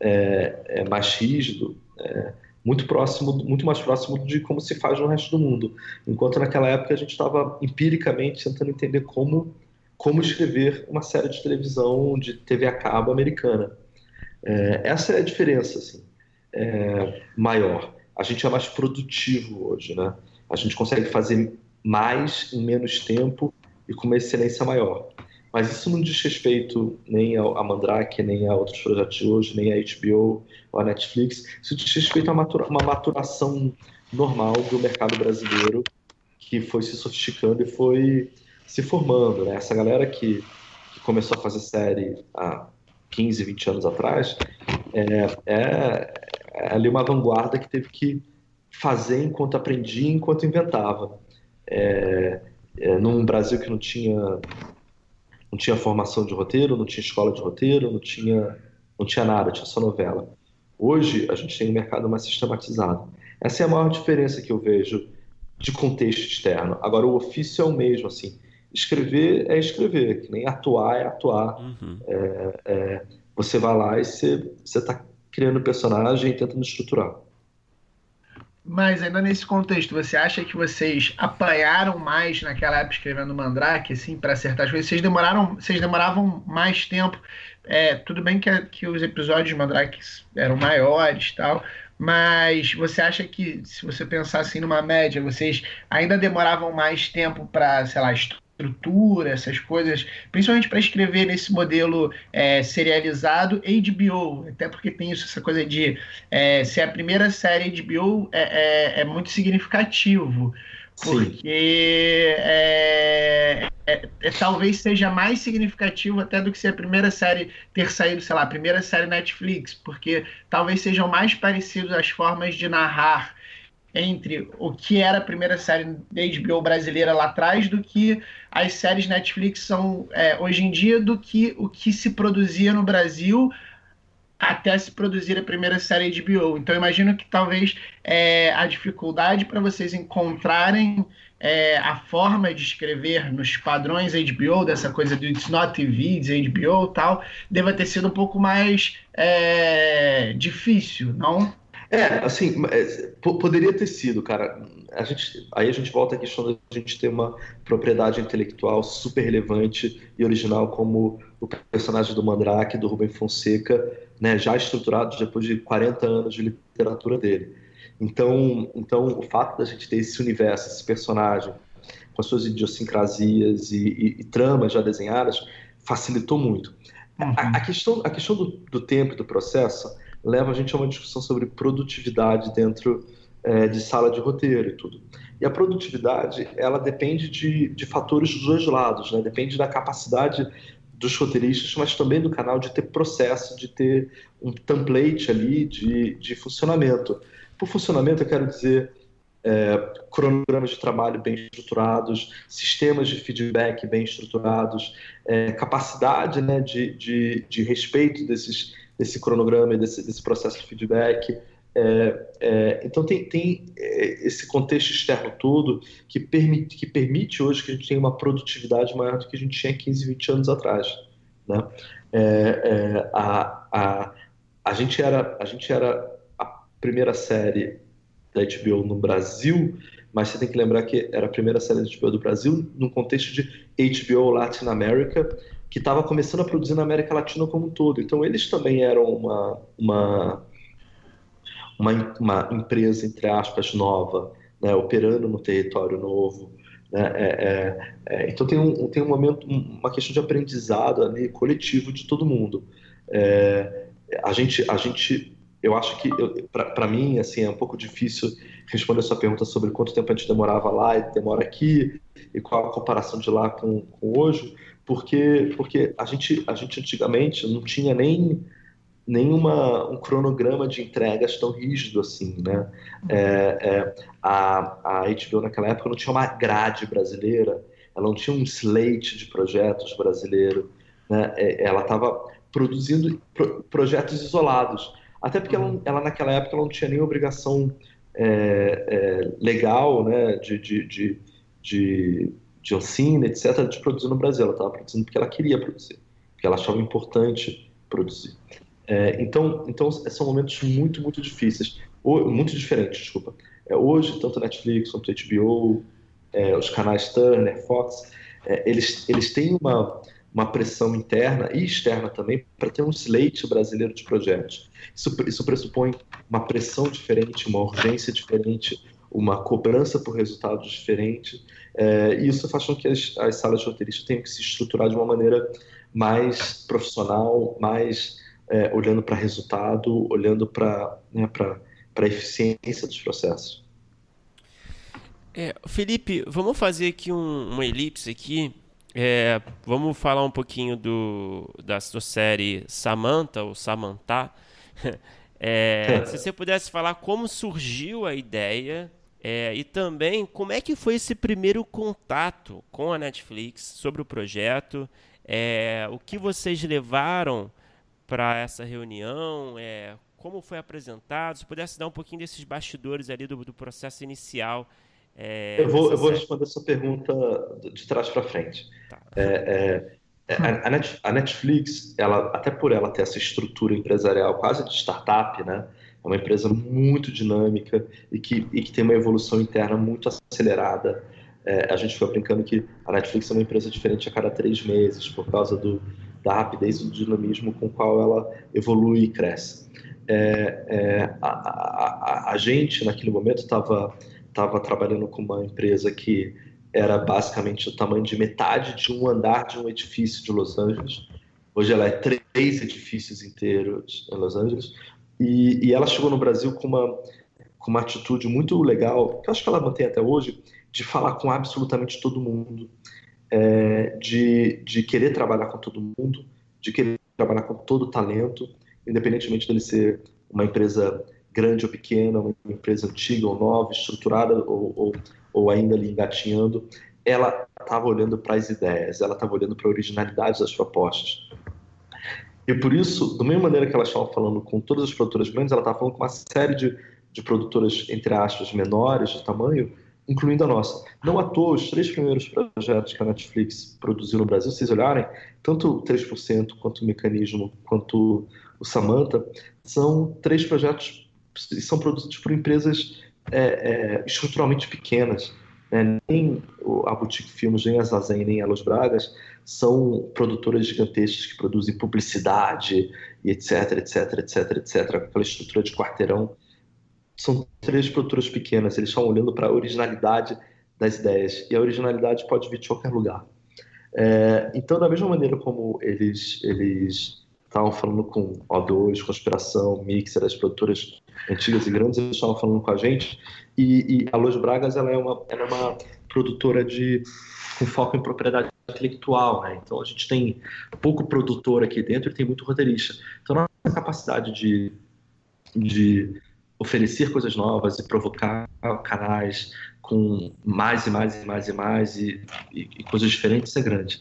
é, é mais rígido, é, muito próximo, muito mais próximo de como se faz no resto do mundo. Enquanto naquela época a gente estava empiricamente tentando entender como como escrever uma série de televisão de TV a cabo americana. É, essa é a diferença, assim, maior a gente é mais produtivo hoje, né? A gente consegue fazer mais em menos tempo e com uma excelência maior. Mas isso não diz respeito nem a Mandrake, nem a outros projetos de hoje, nem a HBO ou a Netflix. Isso diz respeito a uma maturação normal do mercado brasileiro que foi se sofisticando e foi se formando. Né? Essa galera que, que começou a fazer série há 15, 20 anos atrás é, é, é ali uma vanguarda que teve que fazer enquanto aprendia, enquanto inventava. É, é, num Brasil que não tinha não tinha formação de roteiro, não tinha escola de roteiro, não tinha não tinha nada, tinha só novela. Hoje a gente tem um mercado mais sistematizado. Essa é a maior diferença que eu vejo de contexto externo. Agora o ofício é o mesmo, assim. Escrever é escrever, que nem atuar é atuar. Uhum. É, é, você vai lá e você está criando personagem e tentando estruturar. Mas ainda nesse contexto, você acha que vocês apanharam mais naquela época escrevendo Mandrake, assim, para acertar as coisas? Vocês demoraram, vocês demoravam mais tempo. É, tudo bem que, que os episódios de Mandrake eram maiores, tal, mas você acha que se você pensar assim numa média, vocês ainda demoravam mais tempo para, sei lá, estrutura, essas coisas, principalmente para escrever nesse modelo é, serializado HBO, até porque tem isso, essa coisa de é, ser a primeira série HBO é, é, é muito significativo, porque é, é, é, talvez seja mais significativo até do que ser a primeira série ter saído, sei lá, a primeira série Netflix, porque talvez sejam mais parecidos as formas de narrar entre o que era a primeira série da HBO brasileira lá atrás do que as séries Netflix são é, hoje em dia do que o que se produzia no Brasil até se produzir a primeira série HBO. Então imagino que talvez é, a dificuldade para vocês encontrarem é, a forma de escrever nos padrões HBO, dessa coisa do It's Not TV, It's HBO tal, deva ter sido um pouco mais é, difícil, não? É, assim, é, poderia ter sido, cara. A gente, aí a gente volta à questão da gente ter uma propriedade intelectual super relevante e original como o personagem do Mandrake, do Rubem Fonseca, né, já estruturado depois de 40 anos de literatura dele. Então, então o fato da gente ter esse universo, esse personagem, com as suas idiosincrasias e, e, e tramas já desenhadas, facilitou muito. Uhum. A, a, questão, a questão do, do tempo e do processo leva a gente a uma discussão sobre produtividade dentro é, de sala de roteiro e tudo. E a produtividade, ela depende de, de fatores dos dois lados, né? Depende da capacidade dos roteiristas, mas também do canal de ter processo, de ter um template ali de, de funcionamento. Por funcionamento, eu quero dizer é, cronogramas de trabalho bem estruturados, sistemas de feedback bem estruturados, é, capacidade né, de, de, de respeito desses desse cronograma e desse, desse processo de feedback. É, é, então tem, tem é, esse contexto externo todo que permite, que permite hoje que a gente tenha uma produtividade maior do que a gente tinha 15, 20 anos atrás. Né? É, é, a, a, a, gente era, a gente era a primeira série da HBO no Brasil mas você tem que lembrar que era a primeira série de HBO do Brasil, num contexto de HBO Latin America, que estava começando a produzir na América Latina como um todo. Então, eles também eram uma, uma, uma, uma empresa, entre aspas, nova, né, operando no território novo. Né, é, é, é, então, tem um, tem um momento, uma questão de aprendizado ali, coletivo de todo mundo. É, a gente, a gente eu acho que, para mim, assim, é um pouco difícil responder a sua pergunta sobre quanto tempo a gente demorava lá e demora aqui, e qual a comparação de lá com, com hoje, porque, porque a, gente, a gente antigamente não tinha nem nenhuma um cronograma de entregas tão rígido assim, né? É, é, a, a HBO naquela época não tinha uma grade brasileira, ela não tinha um slate de projetos brasileiro, né? É, ela estava produzindo pro, projetos isolados. Até porque ela, uhum. ela, naquela época ela não tinha nem obrigação é, é, legal, né, de, de, de, de, ensino, etc., de produzir no Brasil. Ela estava produzindo porque ela queria produzir, porque ela achava importante produzir. É, então, então, são momentos muito, muito difíceis, ou, muito diferentes, desculpa. É, hoje, tanto Netflix quanto HBO, é, os canais Turner, Fox, é, eles, eles têm uma uma pressão interna e externa também para ter um slate brasileiro de projetos. Isso, isso pressupõe uma pressão diferente, uma urgência diferente, uma cobrança por resultados diferente, é, e isso faz com que as, as salas de roteiristas tenham que se estruturar de uma maneira mais profissional, mais é, olhando para resultado, olhando para né, a eficiência dos processos. É, Felipe, vamos fazer aqui um, uma elipse aqui é, vamos falar um pouquinho do, da sua série Samantha, ou Samantha. *laughs* É, se você pudesse falar como surgiu a ideia é, e também como é que foi esse primeiro contato com a Netflix sobre o projeto, é, o que vocês levaram para essa reunião, é, como foi apresentado, se pudesse dar um pouquinho desses bastidores ali do, do processo inicial é, eu, vou, eu vou responder essa pergunta de trás para frente. Tá. É, é, a, Netflix, ela, até por ela ter essa estrutura empresarial quase de startup, né? Uma empresa muito dinâmica e que, e que tem uma evolução interna muito acelerada. É, a gente foi brincando que a Netflix é uma empresa diferente a cada três meses por causa do, da rapidez e do dinamismo com qual ela evolui e cresce. É, é, a, a, a, gente, naquele momento, estava trabalhando com uma empresa que era basicamente o tamanho de metade de um andar de um edifício de Los Angeles. Hoje ela é três edifícios inteiros em Los Angeles. E, e ela chegou no Brasil com uma, com uma atitude muito legal, que eu acho que ela mantém até hoje, de falar com absolutamente todo mundo, é, de, de querer trabalhar com todo mundo, de querer trabalhar com todo talento, independentemente dele ser uma empresa grande ou pequena, uma empresa antiga ou nova, estruturada ou, ou, ou ainda ali engatinhando, ela estava olhando para as ideias, ela estava olhando para a originalidade das propostas. E por isso, da mesma maneira que ela estava falando com todas as produtoras grandes, ela estava falando com uma série de, de produtoras, entre aspas, menores de tamanho, incluindo a nossa. Não à toa, os três primeiros projetos que a Netflix produziu no Brasil, se vocês olharem, tanto o 3%, quanto o Mecanismo, quanto o Samantha, são três projetos são produzidos por empresas é, é, estruturalmente pequenas. Né? Nem a Boutique Filmes, nem a Zazen, nem a Los Bragas são produtoras gigantescas que produzem publicidade e etc, etc, etc, etc, aquela estrutura de quarteirão. São três produtoras pequenas, eles estão olhando para a originalidade das ideias, e a originalidade pode vir de qualquer lugar. É, então, da mesma maneira como eles, eles estavam falando com O2, Conspiração, Mixer, as produtoras antigas e grandes, eles estavam falando com a gente. E, e a Los Bragas ela é, uma, ela é uma produtora de com foco em propriedade intelectual, né? Então a gente tem pouco produtor aqui dentro e tem muito roteirista. Então nossa capacidade de, de oferecer coisas novas e provocar canais com mais e mais e mais e mais e, e, e coisas diferentes é grande.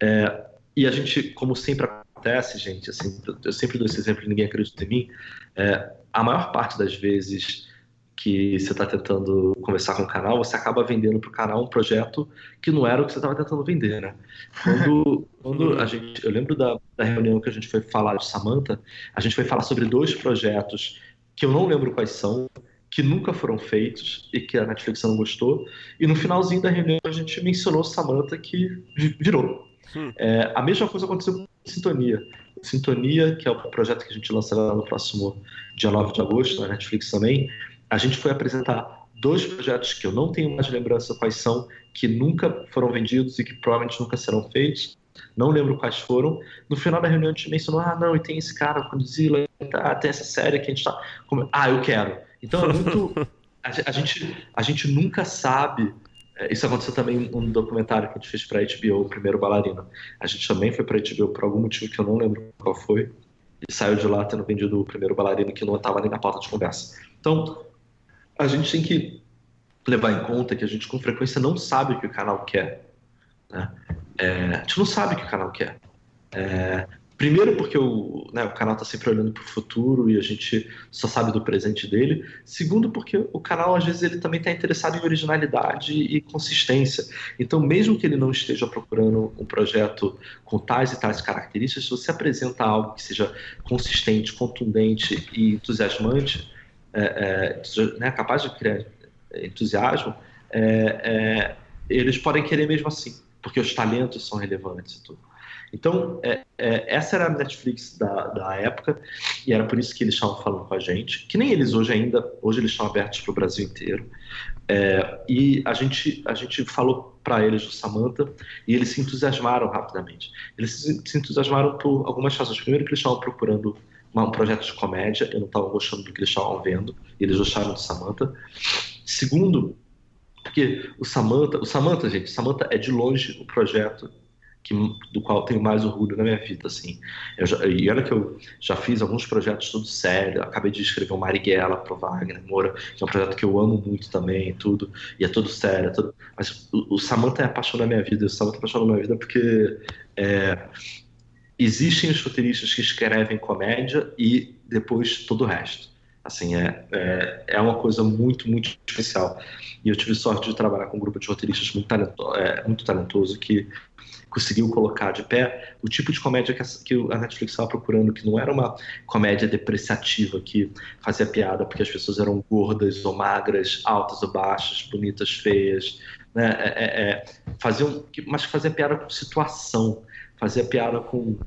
É, e a gente, como sempre acontece, gente, assim, eu sempre dou esse exemplo ninguém acredita em mim, é, a maior parte das vezes que você está tentando conversar com o canal, você acaba vendendo para o canal um projeto que não era o que você estava tentando vender, né? Quando, *laughs* quando a gente, eu lembro da, da, reunião que a gente foi falar de Samantha, a gente foi falar sobre dois projetos que eu não lembro quais são, que nunca foram feitos e que a Netflix não gostou. E no finalzinho da reunião a gente mencionou Samantha que virou. Hum. É, a mesma coisa aconteceu com Sintonia. Sintonia, que é o projeto que a gente lançará no próximo dia 9 de agosto, na Netflix também, a gente foi apresentar dois projetos que eu não tenho mais lembrança quais são, que nunca foram vendidos e que provavelmente nunca serão feitos. Não lembro quais foram. No final da reunião a gente mencionou: ah, não, e tem esse cara, o Godzilla, tá, tem essa série que a gente tá. Ah, eu quero. Então é muito. *laughs* a, gente, a gente nunca sabe. É, isso aconteceu também no documentário que a gente fez para HBO, o primeiro bailarino. A gente também foi para HBO por algum motivo que eu não lembro qual foi. E saiu de lá tendo vendido o primeiro bailarino que não estava nem na pauta de conversa. Então, a gente tem que levar em conta que a gente com frequência não sabe o que o canal quer. Né? É, a gente não sabe o que o canal quer. É, primeiro porque o, né, o canal está sempre olhando para o futuro e a gente só sabe do presente dele. Segundo porque o canal às vezes ele também está interessado em originalidade e consistência. Então mesmo que ele não esteja procurando um projeto com tais e tais características, se você apresenta algo que seja consistente, contundente e entusiasmante, é, é, né, capaz de criar entusiasmo, é, é, eles podem querer mesmo assim, porque os talentos são relevantes e tudo. Então, é, é, essa era a Netflix da, da época, e era por isso que eles estavam falando com a gente, que nem eles hoje ainda, hoje eles estão abertos para o Brasil inteiro. É, e a gente, a gente falou para eles do Samantha, e eles se entusiasmaram rapidamente. Eles se, se entusiasmaram por algumas razões. Primeiro, que eles estavam procurando um projeto de comédia, eu não estava gostando do que eles estavam vendo, e eles gostaram do Samantha. Segundo, porque o Samantha, o Samantha, gente, Samantha é de longe o projeto que, do qual tenho mais orgulho na minha vida, assim. Já, e olha que eu já fiz alguns projetos tudo sério, acabei de escrever o Marighella pro Wagner Moura, que é um projeto que eu amo muito também, tudo, e é tudo sério, é tudo, mas o, o Samantha é a paixão da minha vida, o Samantha é a paixão da minha vida porque é, existem os roteiristas que escrevem comédia e depois todo o resto. Assim, é, é, é, uma coisa muito, muito especial. E eu tive sorte de trabalhar com um grupo de roteiristas muito, talento, é, muito talentoso que conseguiu colocar de pé o tipo de comédia que a, que a Netflix estava procurando, que não era uma comédia depreciativa que fazia piada porque as pessoas eram gordas ou magras, altas ou baixas, bonitas, feias, né? É, é, é faziam, mas fazia piada com situação, fazia piada com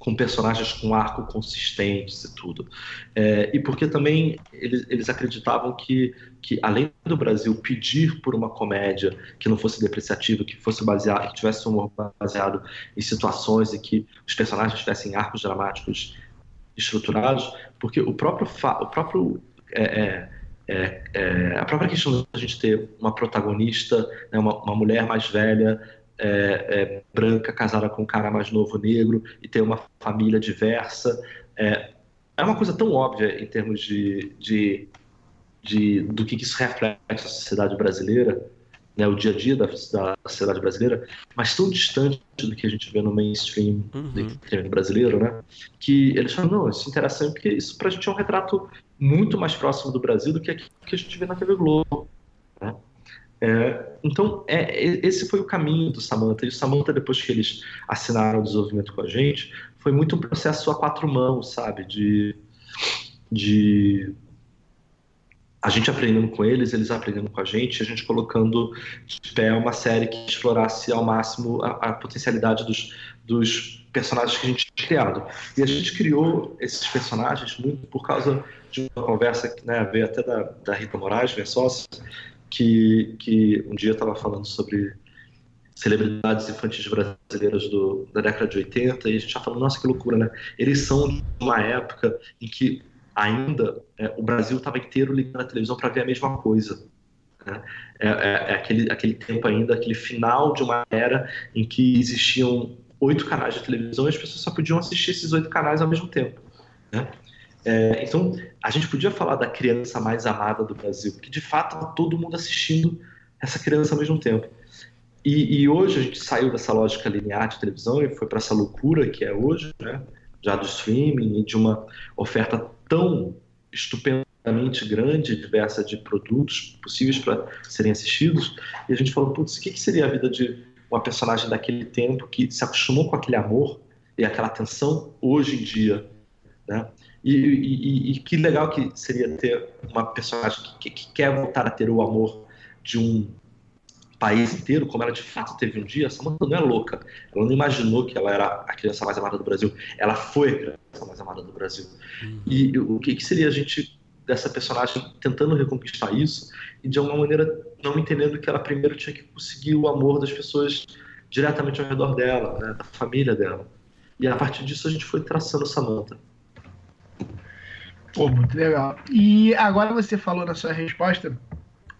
com personagens com arco consistentes e tudo. É, e porque também eles, eles, acreditavam que, que, além do Brasil pedir por uma comédia que não fosse depreciativa, que fosse baseado, que tivesse um humor baseado em situações e que os personagens tivessem arcos dramáticos estruturados, porque o próprio, o próprio é, é, é, é a própria questão da gente ter uma protagonista, né, uma, uma mulher mais velha, é, é, branca casada com um cara mais novo negro e ter uma família diversa. É, é uma coisa tão óbvia em termos de, de, de do que isso reflete na sociedade brasileira, né, o dia a dia da, da sociedade brasileira, mas tão distante do que a gente vê no mainstream uhum. brasileiro, né, que eles falam, não, isso é interessante porque isso pra gente é um retrato muito mais próximo do Brasil do que aquilo que a gente vê na TV Globo. Né? É, então, é, esse foi o caminho do Samantha. E o Samantha, depois que eles assinaram o desenvolvimento com a gente, foi muito um processo a quatro mãos, sabe? De, de a gente aprendendo com eles, eles aprendendo com a gente, a gente colocando de pé uma série que explorasse ao máximo a, a potencialidade dos, dos personagens que a gente tinha criado. E a gente criou esses personagens muito por causa de uma conversa que né, veio até da, da Rita Moraes, minha sócia, que, que um dia estava falando sobre celebridades infantis brasileiras do, da década de 80 e a gente já falando, nossa, que loucura, né? Eles são de uma época em que ainda é, o Brasil estava inteiro ligando a televisão para ver a mesma coisa. Né? É, é, é, aquele, aquele tempo ainda, aquele final de uma era em que existiam oito canais de televisão e as pessoas só podiam assistir esses oito canais ao mesmo tempo. Né? É, então, a gente podia falar da criança mais amada do Brasil, porque de fato estava todo mundo assistindo essa criança ao mesmo tempo. E, e, hoje a gente saiu dessa lógica linear de televisão e foi para essa loucura que é hoje, né? já do streaming e de uma oferta tão estupendamente grande diversa de produtos possíveis para serem assistidos. E a gente falou, putz, o que, que seria a vida de uma personagem daquele tempo que se acostumou com aquele amor e aquela atenção hoje em dia, né? E, e, e, que legal que seria ter uma personagem que, que, que, quer voltar a ter o amor de um país inteiro, como ela de fato teve um dia. Samantha não é louca. Ela não imaginou que ela era a criança mais amada do Brasil. Ela foi a criança mais amada do Brasil. Uhum. E o que, que seria a gente dessa personagem tentando reconquistar isso e de alguma maneira não entendendo que ela primeiro tinha que conseguir o amor das pessoas diretamente ao redor dela, né, da família dela. E a partir disso a gente foi traçando Samantha. Pô, muito legal. E agora você falou na sua resposta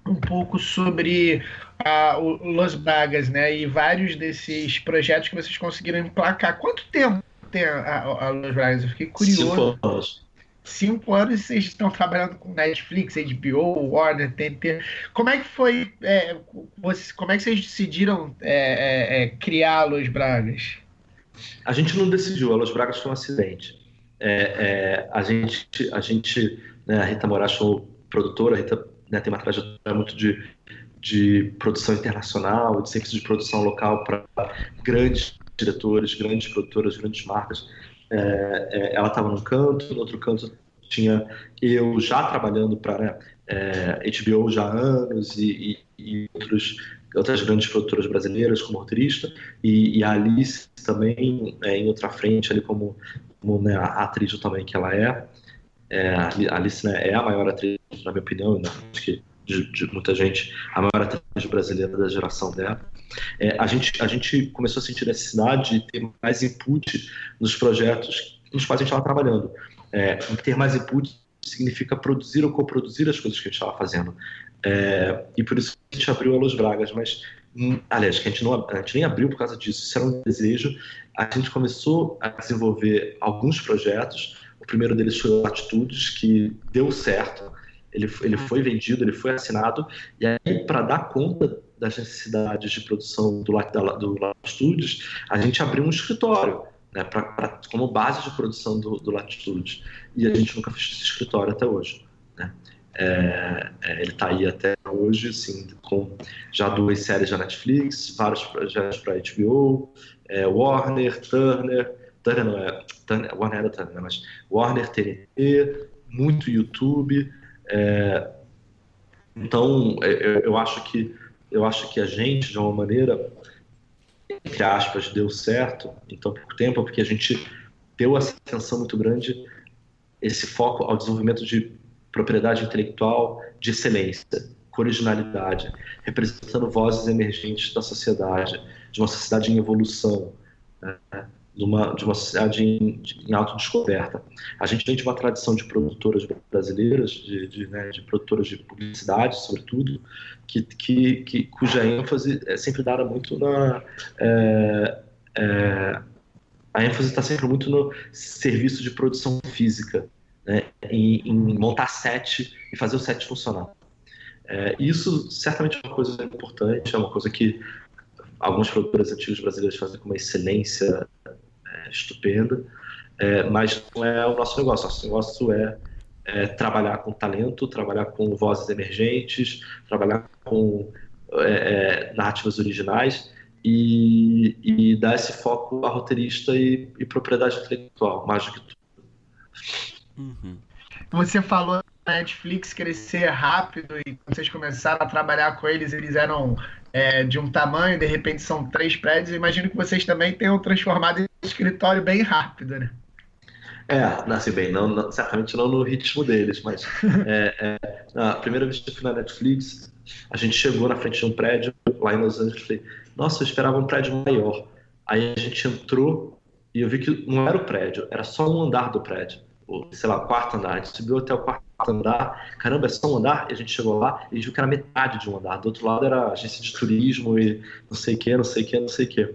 um pouco sobre uh, o Los Bragas, né? E vários desses projetos que vocês conseguiram emplacar. Quanto tempo tem a, a Los Bragas? Eu fiquei curioso. Cinco anos. Cinco anos vocês estão trabalhando com Netflix, HBO, Warner, TNT. Como é que foi? É, você, como é que vocês decidiram é, é, é, criar a Los Bragas? A gente não decidiu, a Los Bragas foi um acidente. É, é, a gente, a gente né, a Rita Moraes foi produtora, a Rita né, tem uma trajetória muito de, de produção internacional, de serviço de produção local para grandes diretores, grandes produtoras, grandes marcas. É, é, ela estava num canto, no outro canto tinha eu já trabalhando para né, é, HBO já há anos e, e, e outros, outras grandes produtoras brasileiras como roteirista e, e a Alice também é, em outra frente ali como como né, a atriz também que ela é. é a Alice né, é a maior atriz, na minha opinião, né, acho que de, de, muita gente, a maior atriz brasileira da geração dela. É, a, gente, a gente começou a sentir necessidade de ter mais input nos projetos nos quais a gente estava trabalhando. É, ter mais input significa produzir ou coproduzir as coisas que a gente estava fazendo. É, e por isso a gente abriu a Los Bragas, mas aliás, que a gente, não, a gente nem abriu por causa disso, isso era um desejo a gente começou a desenvolver alguns projetos. O primeiro deles foi o Latitudes, que deu certo. Ele, ele foi vendido, ele foi assinado. E aí, para dar conta das necessidades de produção do, do Latitudes, a gente abriu um escritório. Né, pra, pra, como base de produção do, do Latitude. E a gente nunca fez esse escritório até hoje. Né? É, é, ele está aí até hoje, assim, com já duas séries da Netflix, vários projetos para HBO, é, Warner, Turner, Turner não é, Turner, Warner era Turner, né, mas Warner, TNT, muito YouTube. É, então, é, eu, eu, acho que eu acho que a gente, de uma maneira, entre aspas, deu certo em tão pouco tempo, porque a gente deu essa atenção muito grande, esse foco ao desenvolvimento de propriedade intelectual de excelência, com originalidade, representando vozes emergentes da sociedade, de uma sociedade em evolução, né? de, uma, de uma sociedade em, em autodescoberta. A gente de uma tradição de produtoras brasileiras, de, de, né, de produtoras de publicidade, sobretudo, que, que, que, cuja ênfase é sempre dada muito na. É, é, a ênfase está sempre muito no serviço de produção física, né, em, em montar set e fazer o set funcionar. É, isso certamente é uma coisa importante, é uma coisa que alguns produtores antigos brasileiros fazem com uma excelência é, estupenda, é, mas não é o nosso negócio. Nosso negócio é, é, trabalhar com talento, trabalhar com vozes emergentes, trabalhar com é, é, narrativas originais e, e, dar esse foco a roteirista e, e propriedade intelectual, mais do que tudo. Uhum. Você falou Netflix crescer rápido e quando vocês começaram a trabalhar com eles, eles eram é, de um tamanho, de repente são três prédios. imagino que vocês também tenham transformado em escritório bem rápido, né? É, nasce bem, não, não, certamente não no ritmo deles, mas é, é, a primeira vez que eu fui na Netflix, a gente chegou na frente de um prédio lá em Los Angeles e falei, nossa, eu esperava um prédio maior. Aí a gente entrou e eu vi que não era o prédio, era só um andar do prédio sei lá, quarto andar. A gente subiu até o quarto andar. Caramba, é só um andar? E a gente chegou lá e viu que era metade de um andar. Do outro lado era agência de turismo e não sei o que, não sei o que, não sei o que.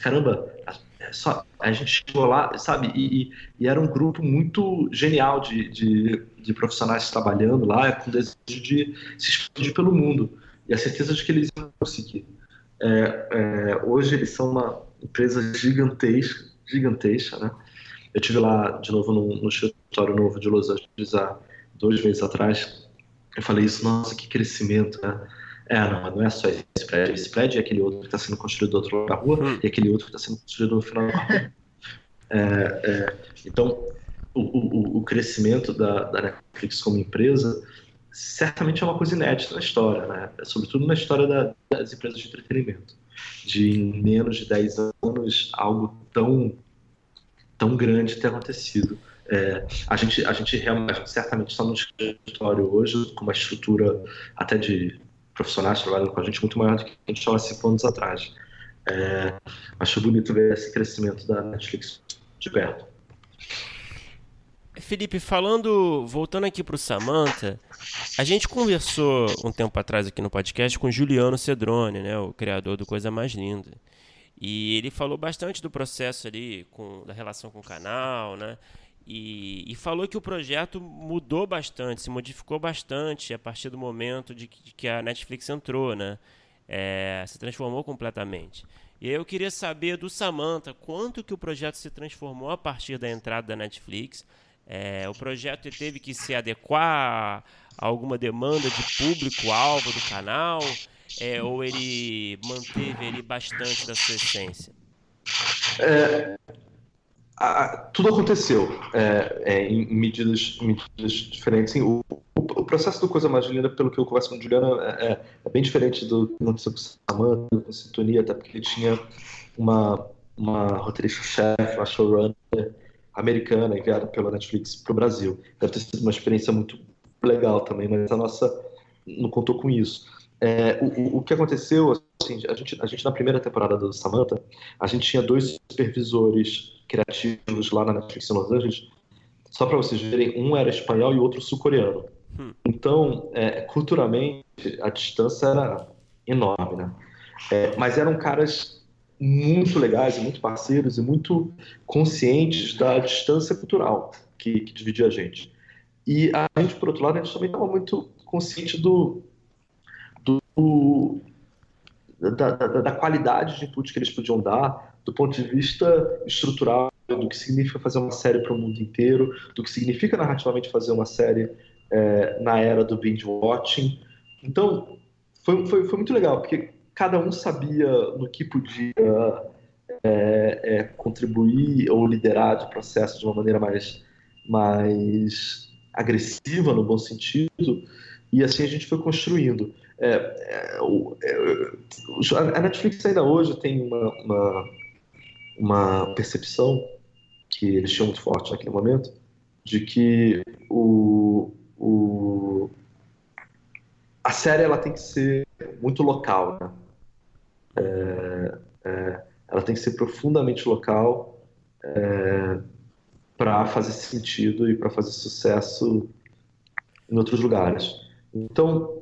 Caramba, é só, a gente chegou lá, sabe? E, e, e era um grupo muito genial de, de, de, profissionais trabalhando lá, com desejo de se expandir pelo mundo. E a certeza de que eles iam conseguir. É, é, hoje eles são uma empresa gigantesca, gigantesca, né? Eu tive lá de novo no, no escritório novo de Los Angeles há dois meses atrás. Eu falei isso, nossa, que crescimento, né? É, não, não é só esse prédio. Esse prédio é aquele outro que está sendo construído do outro lado da rua hum. e aquele outro que está sendo construído no final da rua. *laughs* É, é, então, o, o, o crescimento da, da, Netflix como empresa certamente é uma coisa inédita na história, né? sobretudo na história da, das empresas de entretenimento. De em menos de 10 anos, algo tão, tão grande ter acontecido. É, a, gente, a, gente realmente, certamente está no escritório hoje com uma estrutura até de profissionais trabalhando com a gente muito maior do que a gente estava cinco anos atrás. É, acho bonito ver esse crescimento da Netflix de perto. Felipe, falando, voltando aqui para o Samantha, a gente conversou um tempo atrás aqui no podcast com Juliano Cedrone, né, o criador do Coisa Mais Linda. E ele falou bastante do processo ali, com, da relação com o canal, né? E, e, falou que o projeto mudou bastante, se modificou bastante a partir do momento de que, de que a Netflix entrou, né? É, se transformou completamente. E eu queria saber do Samantha quanto que o projeto se transformou a partir da entrada da Netflix. É, o projeto teve que se adequar a alguma demanda de público-alvo do canal, é, ou ele manteve ele bastante da sua essência? É, a, tudo aconteceu é, é, em medidas, medidas diferentes. Sim, o, o, processo do Coisa Mais Linda, pelo que eu converso com a Juliana, é, é, é bem diferente do que aconteceu com o Samantha, com Sintonia, até porque ele tinha uma, uma roteirista-chefe, uma showrunner americana enviada pela Netflix para o Brasil. Deve ter sido uma experiência muito legal também, mas a nossa não contou com isso. É, o, o, que aconteceu, assim, a, gente, a gente na primeira temporada do Samantha, a gente tinha dois supervisores criativos lá na Netflix em Los Angeles. Só para vocês verem, um era espanhol e o outro sul-coreano. Hum. Então, é, culturalmente, a distância era enorme, né? É, mas eram caras muito legais, muito parceiros e muito conscientes da distância cultural que, que dividia a gente. E a gente, por outro lado, a gente também estava muito consciente do, da, da, da, qualidade de input que eles podiam dar, do ponto de vista estrutural, do que significa fazer uma série para o mundo inteiro, do que significa narrativamente fazer uma série é, na era do binge watching. Então, foi, foi, foi muito legal, porque cada um sabia no que podia é, é, contribuir ou liderar o processo de uma maneira mais, mais agressiva, no bom sentido, e assim a gente foi construindo. É, é, é a Netflix ainda hoje tem uma, uma, uma, percepção que eles tinham muito forte naquele momento de que o, o, a série ela tem que ser muito local, né? É, é, ela tem que ser profundamente local é, para fazer sentido e para fazer sucesso em outros lugares. Então,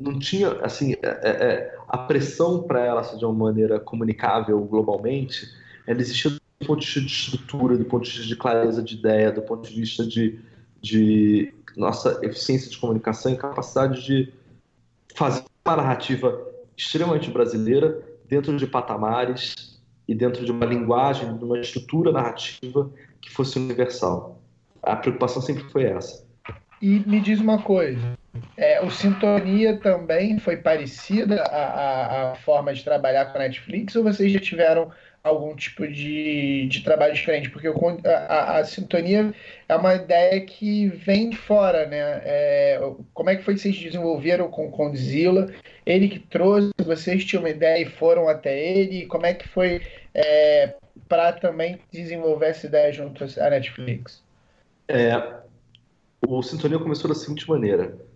não tinha, assim, é, é, é a pressão para ela ser de uma maneira comunicável globalmente, ela existia do ponto de vista de estrutura, do ponto de vista de clareza de ideia, do ponto de vista de, de nossa eficiência de comunicação e capacidade de fazer uma narrativa extremamente brasileira dentro de patamares e dentro de uma linguagem, de uma estrutura narrativa que fosse universal. A preocupação sempre foi essa. E me diz uma coisa, é, o Sintonia também foi parecida a, forma de trabalhar com a Netflix ou vocês já tiveram algum tipo de, de trabalho diferente? Porque a, a, Sintonia é uma ideia que vem de fora, né? É, como é que foi que vocês desenvolveram com o Condzilla? Ele que trouxe, vocês tinham uma ideia e foram até ele? Como é que foi é, para também desenvolver essa ideia junto à Netflix? É, o Sintonia começou da seguinte maneira.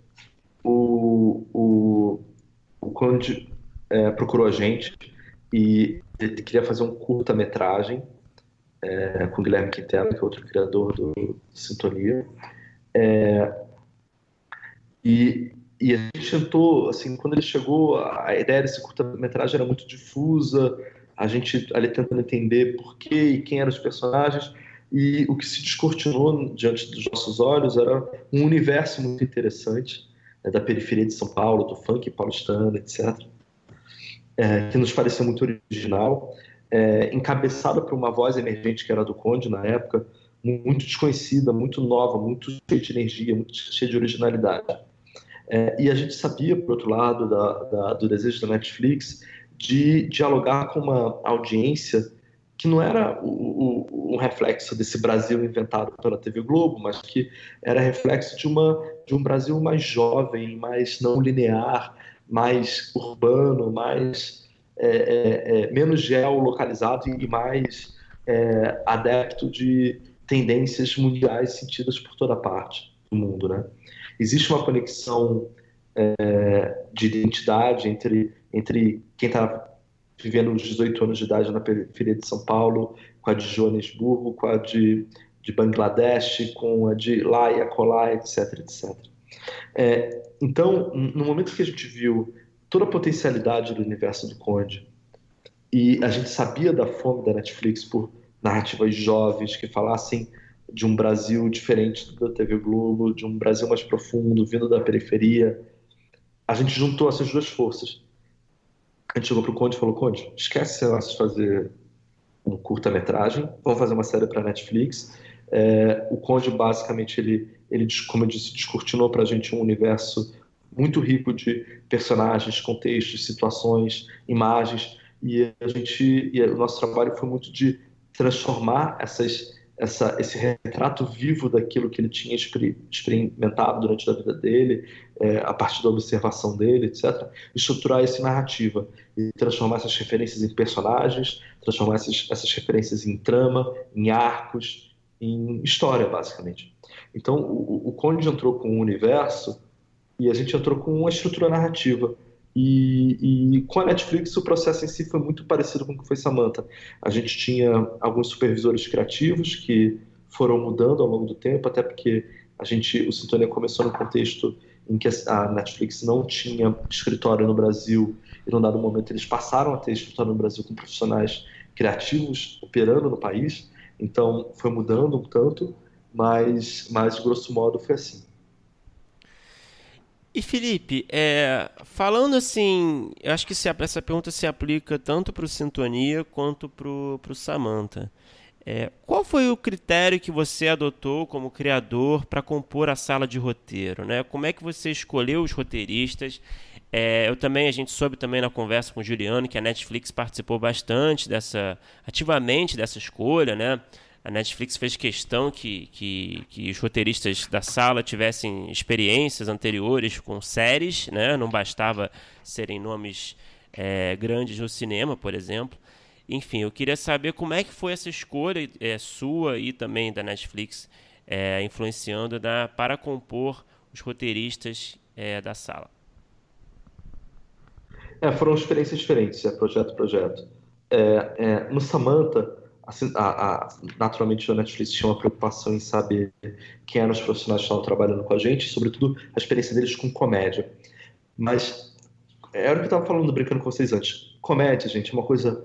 O, o, o Conde é, procurou a gente e ele queria fazer um curta-metragem é, com o Guilherme Quintela, que é outro criador do, Sintonia. É, e, e a gente tentou, assim, quando ele chegou, a ideia desse curta-metragem era muito difusa, a gente ali tentando entender por que e quem eram os personagens, e o que se descortinou diante dos nossos olhos era um universo muito interessante né, da periferia de São Paulo, do funk paulistano, etc., é, que nos pareceu muito original, é, encabeçada por uma voz emergente que era do Conde na época, muito desconhecida, muito nova, muito cheia de energia, muito cheia de originalidade. É, e a gente sabia, por outro lado, da, da, do desejo da Netflix de dialogar com uma audiência que não era um reflexo desse Brasil inventado pela TV Globo, mas que era reflexo de, uma, de um Brasil mais jovem, mais não linear, mais urbano, mais é, é, é menos geolocalizado e mais é, adepto de tendências mundiais sentidas por toda parte do mundo, né? Existe uma conexão é, de identidade entre entre quem está vivendo os 18 anos de idade na periferia de São Paulo, com a de Joanesburgo, com a de, de Bangladesh, com a de lá e acolá, etc, etc. É, então, no momento que a gente viu toda a potencialidade do universo do Conde, e a gente sabia da fome da Netflix por narrativas jovens que falassem de um Brasil diferente da TV Globo, de um Brasil mais profundo, vindo da periferia, a gente juntou essas duas forças a gente chegou pro Conde e falou, Conde, esquece esse negócio de fazer um curta-metragem, vamos fazer uma série para Netflix. É, o Conde, basicamente, ele, ele, como eu disse, descortinou para a gente um universo muito rico de personagens, contextos, situações, imagens, e a gente, e o nosso trabalho foi muito de transformar essas essa, esse retrato vivo daquilo que ele tinha experimentado durante a vida dele, é, a partir da observação dele, etc., estruturar essa narrativa e transformar essas referências em personagens, transformar essas, essas referências em trama, em arcos, em história, basicamente. Então, o, o Conde entrou com um universo e a gente entrou com uma estrutura narrativa. E, e, com a Netflix o processo em si foi muito parecido com o que foi Samantha. A gente tinha alguns supervisores criativos que foram mudando ao longo do tempo, até porque a gente, o Sintonia começou no contexto em que a Netflix não tinha escritório no Brasil e num dado momento eles passaram a ter escritório no Brasil com profissionais criativos operando no país. Então foi mudando um tanto, mas, mas grosso modo foi assim. E Felipe, é, falando assim, eu acho que essa pergunta se aplica tanto para o Sintonia quanto para o Samantha. É, qual foi o critério que você adotou como criador para compor a sala de roteiro? Né? Como é que você escolheu os roteiristas? É, eu também, a gente soube também na conversa com o Juliano que a Netflix participou bastante dessa, ativamente dessa escolha, né? A Netflix fez questão que, que, que os roteiristas da sala tivessem experiências anteriores com séries, né? Não bastava serem nomes é, grandes no cinema, por exemplo. Enfim, eu queria saber como é que foi essa escolha é, sua e também da Netflix é, influenciando na, para compor os roteiristas é, da sala. É, foram experiências diferentes, é projeto projeto. É, no Samantha, a, a, naturalmente a Netflix tinha uma preocupação em saber quem eram os profissionais que estavam trabalhando com a gente, sobretudo a experiência deles com comédia. Mas era o que eu estava falando, brincando com vocês antes. Comédia, gente, é uma coisa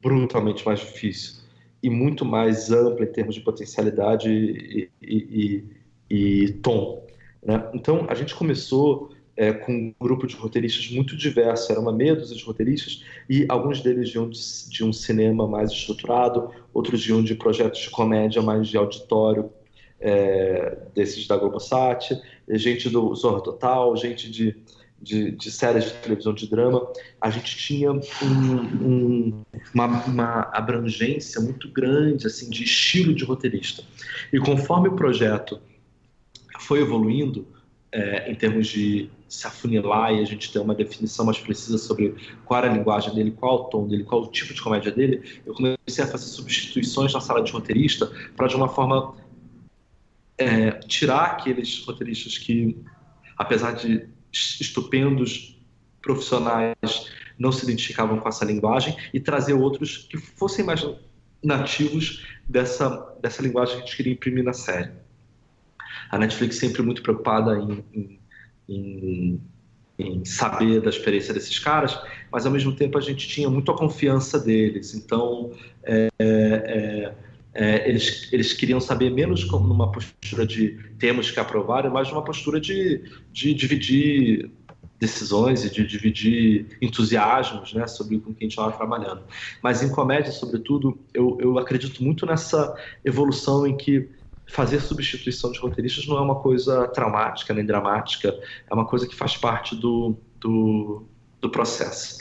brutalmente mais difícil e muito mais ampla em termos de potencialidade e, e, e, e tom. Né? Então, a gente começou é, com um grupo de roteiristas muito diverso, era uma meia dúzia de roteiristas, e alguns deles de um, de um cinema mais estruturado, outros de um de projetos de comédia mais de auditório, é, desses da Globosat, gente do Zorra Total, gente de de, de, séries de televisão de drama, a gente tinha um, um, uma, uma, abrangência muito grande assim de estilo de roteirista. E conforme o projeto foi evoluindo, é, em termos de se afunilar e a gente ter uma definição mais precisa sobre qual era a linguagem dele, qual o tom dele, qual o tipo de comédia dele, eu comecei a fazer substituições na sala de roteirista para, de uma forma, é, tirar aqueles roteiristas que, apesar de estupendos profissionais não se identificavam com essa linguagem e trazer outros que fossem mais nativos dessa, dessa linguagem que a gente queria imprimir na série. A Netflix sempre muito preocupada em, em, em, em saber da experiência desses caras, mas ao mesmo tempo a gente tinha muito a confiança deles. Então, é, é, é, eles, eles queriam saber menos como numa postura de temos que aprovar, mas numa postura de, de dividir decisões e de dividir entusiasmos né, sobre com quem a gente estava trabalhando. Mas em comédia, sobretudo, eu, eu acredito muito nessa evolução em que fazer substituição de roteiristas não é uma coisa traumática nem dramática, é uma coisa que faz parte do, do, do processo.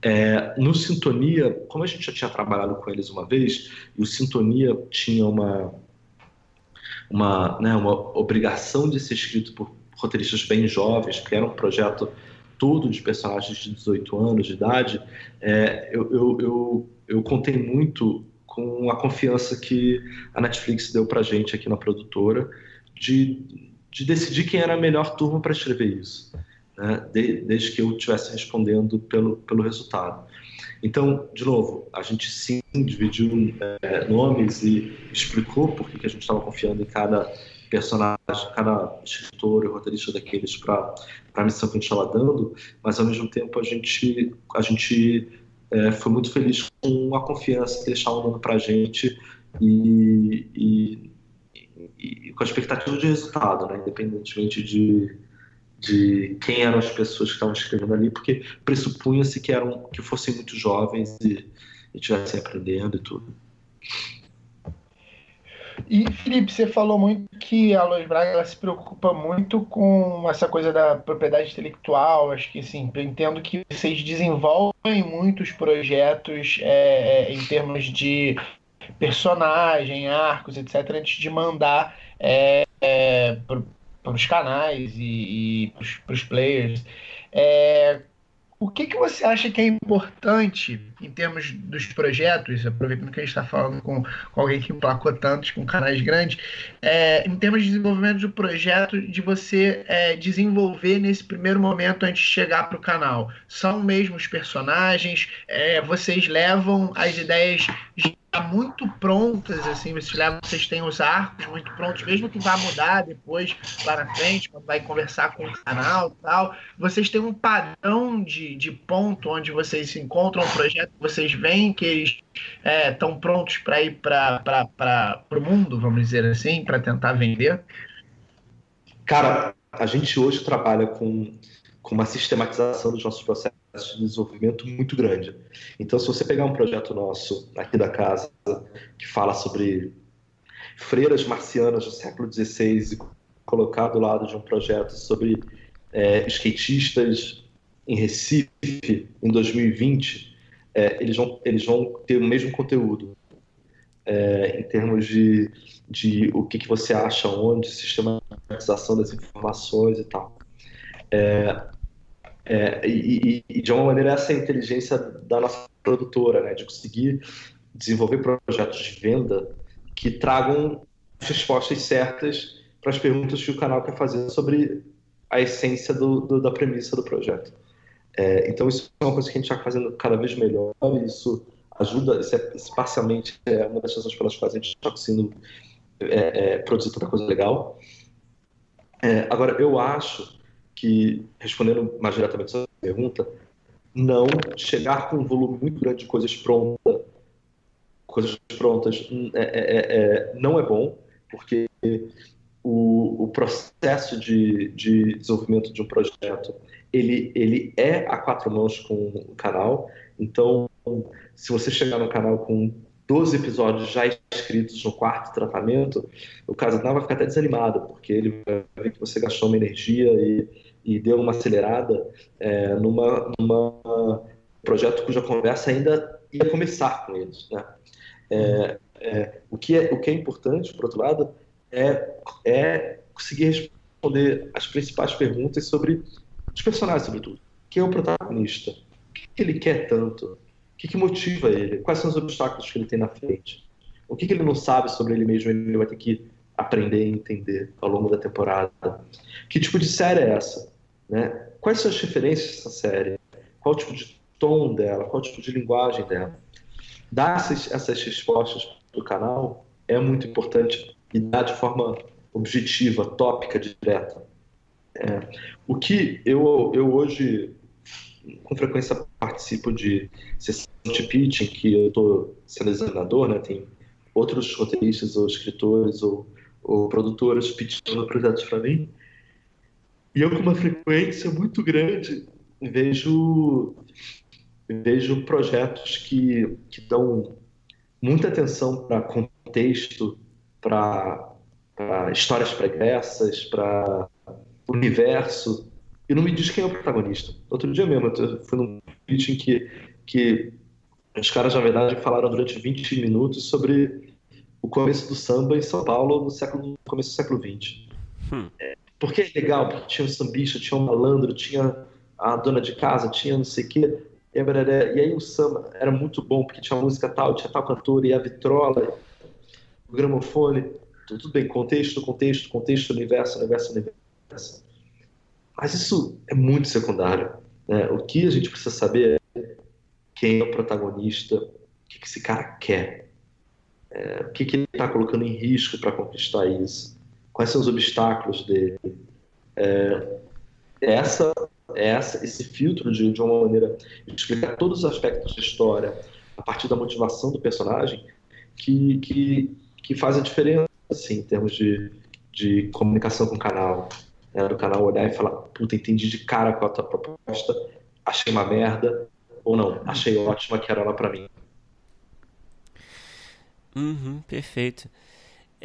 É, no Sintonia, como a gente já tinha trabalhado com eles uma vez, e o Sintonia tinha uma, uma, né, uma obrigação de ser escrito por roteiristas bem jovens, que era um projeto todo de personagens de 18 anos de idade, é, eu, eu, eu, eu contei muito com a confiança que a Netflix deu para gente aqui na produtora de, de decidir quem era a melhor turma para escrever isso né, desde que eu estivesse respondendo pelo, pelo resultado. Então, de novo, a gente sim dividiu é, nomes e explicou por que a gente estava confiando em cada personagem, cada escritor e roteirista daqueles para a missão que a gente estava dando, mas ao mesmo tempo a gente, a gente é, foi muito feliz com a confiança de deixar o nome para a gente e, e, e, com a expectativa de resultado, né, independentemente de de quem eram as pessoas que estavam escrevendo ali, porque pressupunha-se que eram que fossem muito jovens e estivessem aprendendo e tudo. E Felipe, você falou muito que a Lois Braga se preocupa muito com essa coisa da propriedade intelectual. Acho que assim, eu entendo que vocês desenvolvem muitos projetos é, é em termos de personagem, arcos, etc., antes de mandar é, é, para os canais e, e para os players. É, o que, que você acha que é importante em termos dos projetos, aproveitando que a gente está falando com, com, alguém que emplacou tantos, com canais grandes, é, em termos de desenvolvimento do projeto, de você é, desenvolver nesse primeiro momento antes de chegar para o canal? São mesmo os personagens? É, vocês levam as ideias muito prontas, assim, vocês levam, vocês têm os arcos muito prontos, mesmo que vá mudar depois, lá na frente, quando vai conversar com o canal e tal, vocês têm um padrão de, de ponto onde vocês se encontram, um projeto que vocês veem que eles estão é, prontos para ir para o mundo, vamos dizer assim, para tentar vender? Cara, a gente hoje trabalha com, com uma sistematização dos nossos processos de desenvolvimento muito grande. Então, se você pegar um projeto nosso aqui da casa que fala sobre freiras marcianas do século XVI e colocar do lado de um projeto sobre é, skatistas em Recife em 2020, é, eles, vão, eles vão ter o mesmo conteúdo é, em termos de, de o que, que você acha onde, sistematização das informações e tal. É, é, e, e, de uma maneira, essa é a inteligência da nossa produtora, né, de conseguir desenvolver projetos de venda que tragam respostas certas para as perguntas que o canal quer fazer sobre a essência do, do, da premissa do projeto. É, então, isso é uma coisa que a gente está fazendo cada vez melhor, e isso ajuda, isso, é, isso parcialmente é uma das razões pelas quais a gente está conseguindo é, é, produzir tanta coisa legal. É, agora, eu acho que, respondendo mais diretamente a sua pergunta, não chegar com um volume muito grande de coisas prontas, coisas prontas é, é, é, é, não é bom, porque o, o processo de, de, desenvolvimento de um projeto ele, ele é a quatro mãos com o canal. Então, se você chegar no canal com 12 episódios já escritos no quarto tratamento, o Casanal vai ficar até desanimado, porque ele vai ver que você gastou uma energia e, e deu uma acelerada é, numa, numa projeto cuja conversa ainda ia começar com eles. Né? É, é, o, que é, o que é importante, por outro lado, é, é conseguir responder as principais perguntas sobre os personagens, sobretudo. Quem é o protagonista? O que ele quer tanto? O que, que motiva ele? Quais são os obstáculos que ele tem na frente? O que, que ele não sabe sobre ele mesmo ele vai ter que aprender e entender ao longo da temporada? Que tipo de série é essa? Né? Quais são as referências dessa série? Qual o tipo de tom dela? Qual o tipo de linguagem dela? Dar essas, essas respostas para o canal é muito importante e dar de forma objetiva, tópica, direta. É, o que eu, eu hoje com frequência participo de sessão de pitching, que eu estou sendo examinador, né? Tem outros roteiristas ou escritores ou, ou produtores pitchando projetos para mim. E eu, com uma frequência muito grande, vejo, vejo projetos que, que dão muita atenção para contexto, para histórias pregressas, para universo, e não me diz quem é o protagonista. Outro dia mesmo, eu fui num pitch em que que os caras, na verdade, falaram durante 20 minutos sobre o começo do samba em São Paulo no século, começo do século XX. Hum. É, porque é legal, porque tinha um sambista, tinha um malandro, tinha a dona de casa, tinha não sei o quê. E, aí o samba era muito bom, porque tinha música tal, tinha tal cantor, e a vitrola, o gramofone, tudo bem, contexto, contexto, contexto, universo, universo, universo. Mas isso é muito secundário. Né? O que a gente precisa saber é quem é o protagonista, o que, esse cara quer, é, o que ele está colocando em risco para conquistar isso, quais são os obstáculos dele. É, essa, essa, esse filtro de, de uma maneira de explicar todos os aspectos da história a partir da motivação do personagem que, que, que faz a diferença assim, em termos de, de comunicação com o canal. Né? Do canal olhar e falar, puta, entendi de cara qual é a tua proposta, achei uma merda, ou não, achei ótima, que era lá para mim. Uhum, perfeito.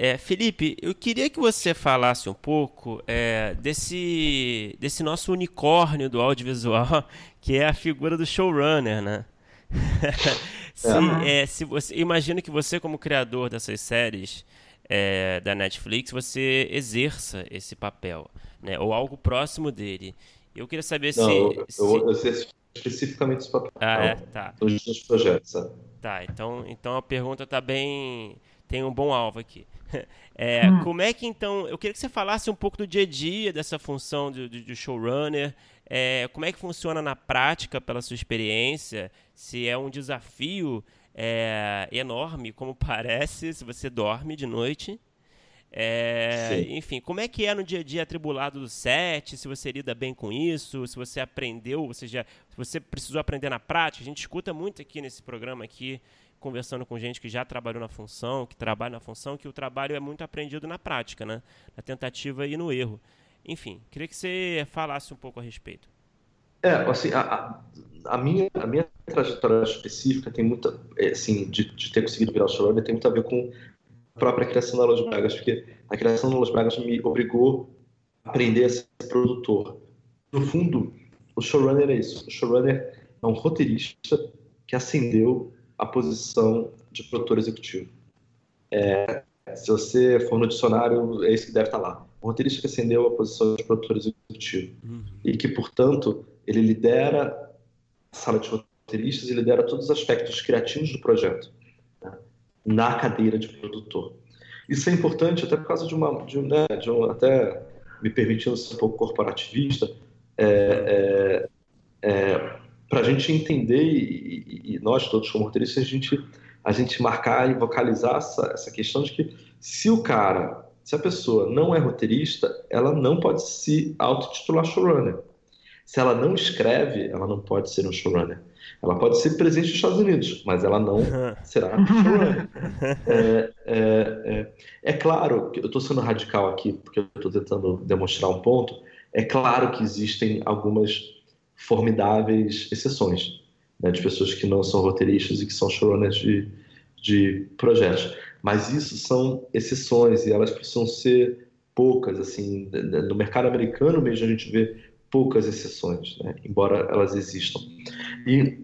É, Felipe, eu queria que você falasse um pouco é, desse, desse nosso unicórnio do audiovisual, *laughs* que é a figura do showrunner, né? *laughs* se, é. se você, imagino que você, como criador dessas séries é, da Netflix, você exerça esse papel, né? Ou algo próximo dele. Eu queria saber Não, se. Eu, se... eu exerço especificamente esse papel. Ah, é? Tá. Nos projetos, sabe? Tá, então, então a pergunta tá bem. Tem um bom alvo aqui. *laughs* É, hum. Como é que então. Eu queria que você falasse um pouco do dia a dia dessa função de, de, de showrunner. É, como é que funciona na prática, pela sua experiência? Se é um desafio é, enorme, como *laughs* parece, se você dorme de noite. É, enfim, como é que é no dia a dia atribulado do set? Se você lida bem com isso, se você aprendeu, você já, se você precisou aprender na prática. A gente escuta muito aqui nesse programa aqui, conversando com gente que já trabalhou na função, que trabalha na função, que o trabalho é muito aprendido na prática, né? Na tentativa e no erro. Enfim, queria que você falasse um pouco a respeito. É, assim, a, a, minha, a minha trajetória específica tem muita, é, assim, de, de ter conseguido virar showrunner tem muito a ver com própria criação da Los Bragas, porque a criação da Los Bragas me obrigou a aprender a ser produtor. No fundo, o showrunner é isso. O showrunner é um roteirista que ascendeu a posição de produtor executivo. É, se você for no dicionário, é isso que deve estar lá. Um roteirista que ascendeu a posição de produtor executivo. Uhum. E que, portanto, ele lidera a sala de roteiristas e lidera todos os aspectos criativos do projeto na cadeira de produtor. Isso é importante até por causa de uma, de, né, de um, até me permitindo ser um pouco corporativista, é, é, é, para a gente entender e, e, nós todos como roteiristas a gente a gente marcar e vocalizar essa, essa questão de que se o cara, se a pessoa não é roteirista, ela não pode se autotitular showrunner. Se ela não escreve, ela não pode ser um showrunner. Ela pode ser presente nos Estados Unidos, mas ela não *laughs* será showrunner. É, é, é, é claro que eu estou sendo radical aqui, porque eu estou tentando demonstrar um ponto. É claro que existem algumas formidáveis exceções né, de pessoas que não são roteiristas e que são showrunners de, de projetos. Mas isso são exceções e elas precisam ser poucas. assim No mercado americano mesmo a gente vê poucas exceções, né, embora elas existam. E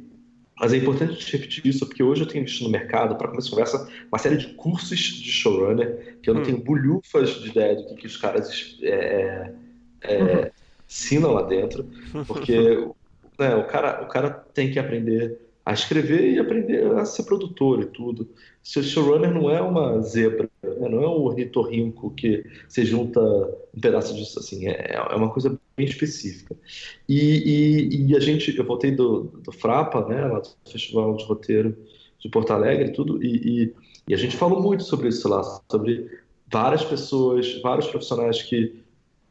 mas é importante repetir isso, porque hoje eu tenho visto no mercado, para começar a conversa, uma série de cursos de showrunner, que eu não hum. tenho bulhufas de ideia do que, que os caras é, é, é uhum. Ensinam lá dentro, porque *laughs* né, o, cara, o cara tem que aprender a escrever e aprender a ser produtor e tudo. Seu showrunner não é uma zebra, né? não é um ornitorrinco que você junta um pedaço disso assim, é, é uma coisa bem específica. E, e, e, a gente, eu voltei do, do Frapa, né, lá do Festival de Roteiro de Porto Alegre e tudo, e, e, a gente falou muito sobre isso lá, sobre várias pessoas, vários profissionais que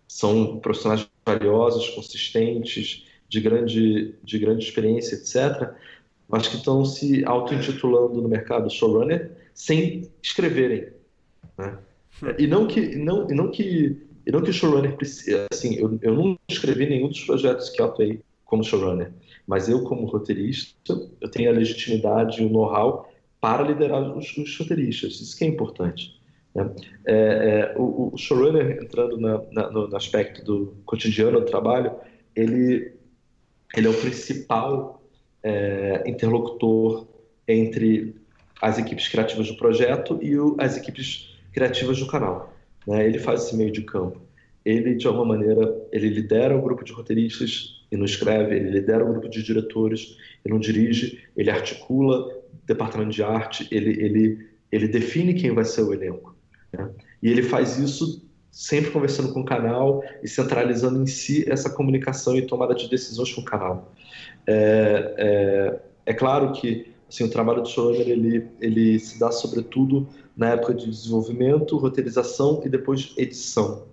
são profissionais valiosos, consistentes, de grande, de grande experiência, etc., mas que estão se auto-intitulando no mercado showrunner sem escreverem. Né? Hum. E não que, não, e não que, e não que o showrunner precisa. Assim, eu, eu não escrevi nenhum dos projetos que eu atuei como showrunner, mas eu, como roteirista, eu tenho a legitimidade e o know-how para liderar os, os roteiristas. Isso que é importante. Né? É, é, o, o, showrunner, entrando na, na, no aspecto do cotidiano do trabalho, ele, ele é o principal é, interlocutor entre as equipes criativas do projeto e o, as equipes criativas do canal. Né? Ele faz esse meio de campo. Ele, de alguma maneira, ele lidera o grupo de roteiristas e não escreve, ele lidera o grupo de diretores e não dirige, ele articula departamento de arte, ele, ele, ele define quem vai ser o elenco. Né? E ele faz isso sempre conversando com o canal e centralizando em si essa comunicação e tomada de decisões com o canal. É, é, é claro que assim, o trabalho do showrunner ele, ele se dá sobretudo na época de desenvolvimento, roteirização e depois edição.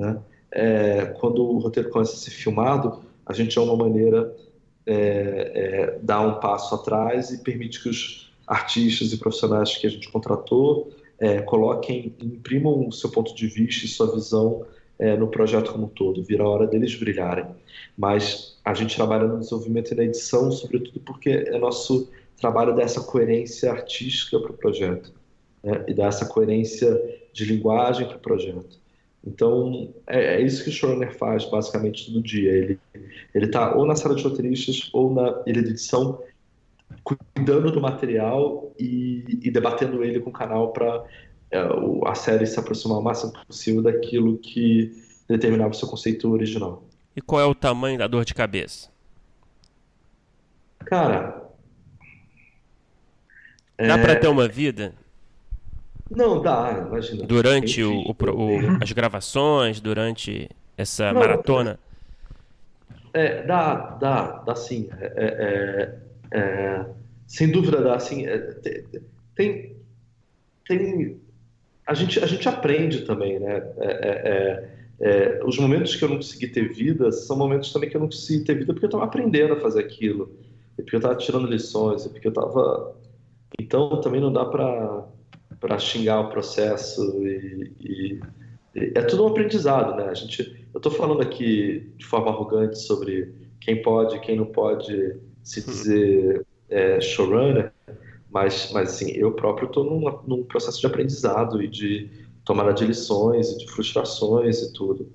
Né? É, quando o roteiro começa a ser filmado, a gente de alguma maneira é, é, dá um passo atrás e permite que os artistas e profissionais que a gente contratou é, coloquem, imprimam o seu ponto de vista e sua visão é, no projeto como um todo. Vira a hora deles brilharem. Mas a gente trabalha no desenvolvimento e na edição, sobretudo porque é nosso trabalho dessa coerência artística para o projeto né? e dessa coerência de linguagem para o projeto. Então, é, é, isso que o showrunner faz basicamente todo dia. Ele ele está ou na sala de roteiristas ou na ilha de edição, cuidando do material e, e debatendo ele com o canal para é, a série se aproximar o máximo possível daquilo que determinava o seu conceito original. E qual é o tamanho da dor de cabeça? Cara. Dá é... para ter uma vida? Não, dá, imagina. Durante o, o, o, as gravações, durante essa Não, maratona? É, dá, dá, dá sim. É, é, é, sem dúvida dá sim. É, tem, tem, a gente, a gente aprende também, né? É, os momentos que eu não consegui ter vida são momentos também que eu não consegui ter vida porque eu estava aprendendo a fazer aquilo, porque eu estava tirando lições, porque eu estava. Então também não dá para xingar o processo e, e, e, é tudo um aprendizado, né? A gente, eu estou falando aqui de forma arrogante sobre quem pode, quem não pode se dizer é, showrunner, mas, mas assim, eu próprio estou num, num processo de aprendizado e de tomada de lições e de frustrações e tudo.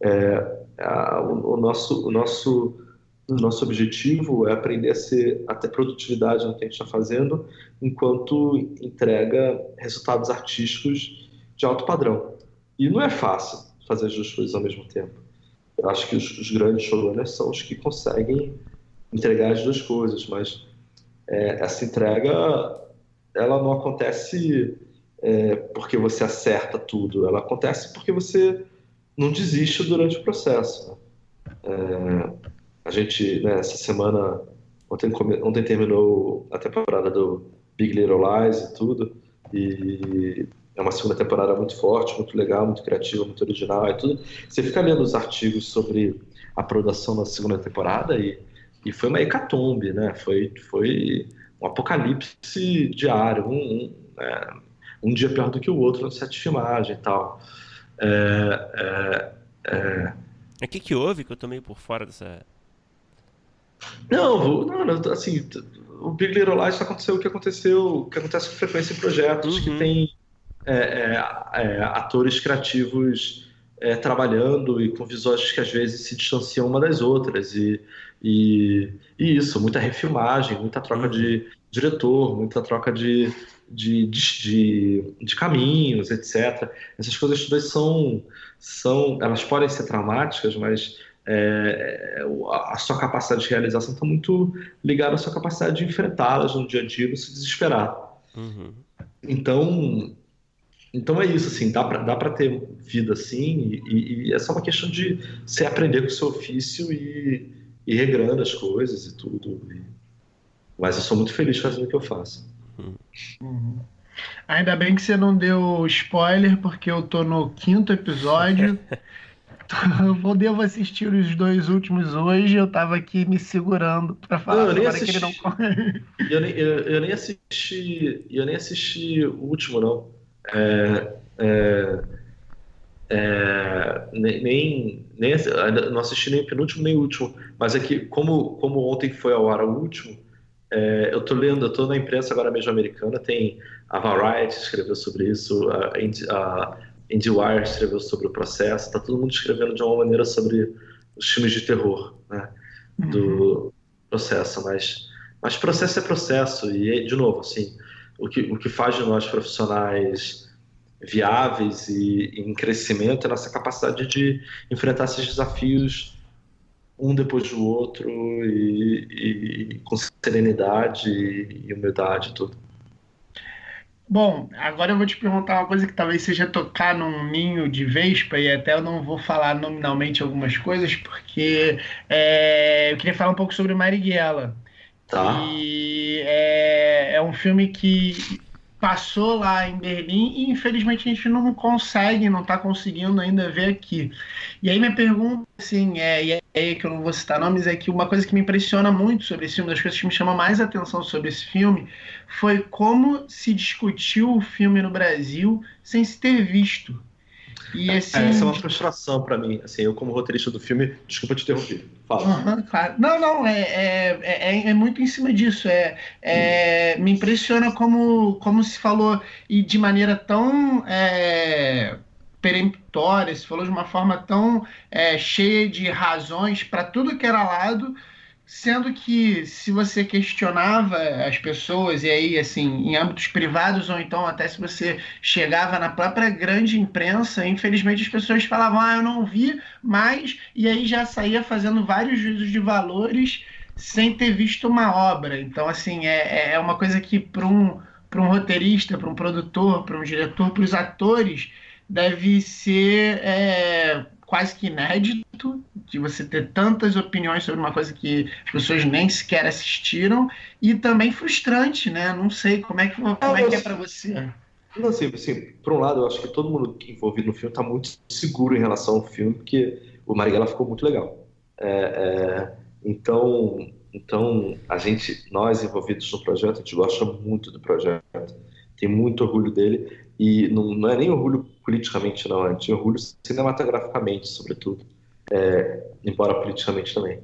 É, a, o, o, nosso, o nosso o nosso objetivo é aprender a, ser, a ter produtividade no que a gente está fazendo, enquanto entrega resultados artísticos de alto padrão. E não é fácil fazer as duas coisas ao mesmo tempo. Eu acho que os, os grandes showrunners são os que conseguem entregar as duas coisas, mas é, essa entrega ela não acontece é, porque você acerta tudo, ela acontece porque você não desiste durante o processo. Né? É, a gente, né, essa semana, ontem, ontem terminou a temporada do Big Little Lies e tudo, e é uma segunda temporada muito forte, muito legal, muito criativa, muito original e tudo. Você fica lendo os artigos sobre a produção da segunda temporada e, e foi uma hecatombe, né? Foi, foi um apocalipse diário, um, um, é, um dia pior do que o outro no set de filmagem e tal. É, é, é... O que, que houve que eu tô meio por fora dessa, não, não, assim, o Big Little Lies aconteceu o que aconteceu, o que acontece com frequência em projetos uhum. que tem é, é, é, atores criativos é, trabalhando e com visões que às vezes se distanciam uma das outras e, e, e isso, muita refilmagem, muita troca uhum. de diretor, muita troca de, de, de, de, caminhos, etc. Essas coisas todas são, são, elas podem ser traumáticas, mas é, a sua capacidade de realização está muito ligada à sua capacidade de enfrentá-las no dia a dia, não se desesperar. Uhum. Então, então é isso, assim, dá para dá ter vida assim, e, e, é só uma questão de você aprender com o seu ofício e, e regrando as coisas e tudo. E... Mas eu sou muito feliz fazendo o que eu faço. Uhum. Ainda bem que você não deu spoiler, porque eu tô no quinto episódio. *laughs* Eu devo assistir os dois últimos hoje. Eu tava aqui me segurando para falar não, eu nem assisti, que ele não eu, nem, eu, eu, nem assisti. Eu nem assisti o último, não. É, é, é, nem, nem, nem não assisti nem o penúltimo nem o último. Mas é que, como, como ontem foi ao ar o último, é, eu tô lendo, eu tô na imprensa agora mesmo americana, tem a Variety escreveu sobre isso, a, a IndieWire escreveu sobre o processo, está todo mundo escrevendo de uma maneira sobre os filmes de terror né, do uhum. processo, mas Mas processo é processo, e, de novo, assim, o que, o que faz de nós profissionais viáveis e, e em crescimento é a nossa capacidade de enfrentar esses desafios um depois do outro e, e com serenidade e humildade tudo. Bom, agora eu vou te perguntar uma coisa que talvez seja tocar num ninho de vespa, e até eu não vou falar nominalmente algumas coisas, porque é, eu queria falar um pouco sobre Marighella. Tá. E é, é um filme que passou lá em Berlim e infelizmente a gente não consegue, não está conseguindo ainda ver aqui. E aí minha pergunta, assim, é, e aí que eu não vou citar nomes, é que uma coisa que me impressiona muito sobre esse filme, das coisas que me chama mais atenção sobre esse filme, foi como se discutiu o filme no Brasil sem se ter visto. E, é, assim... Essa é uma frustração para mim. Assim, eu, como roteirista do filme, desculpa te interromper. Fala. Uhum, claro. Não, não, é, é, é, é, muito em cima disso. É, é, me impressiona como, como se falou e de maneira tão é, peremptória, se falou de uma forma tão é, cheia de razões para tudo que era lado Sendo que se você questionava as pessoas, e aí, assim, em âmbitos privados, ou então até se você chegava na própria grande imprensa, infelizmente as pessoas falavam, ah, eu não vi, mas, e aí já saía fazendo vários juízos de valores sem ter visto uma obra. Então, assim, é, é, é uma coisa que para um, um roteirista, para um produtor, para um diretor, para os atores, deve ser. É, quase que inédito de você ter tantas opiniões sobre uma coisa que as pessoas nem sequer assistiram e também frustrante, né? Não sei como é que, como é, que é para você. Não, assim, assim, por um lado, eu acho que todo mundo envolvido no filme está muito seguro em relação ao filme, porque o Marighella ficou muito legal. É, é, então, então, a gente, nós envolvidos no projeto, a gente gosta muito do projeto, tem muito orgulho dele, e não, não é nem orgulho politicamente, não, é de orgulho cinematograficamente, sobretudo, é, embora politicamente também.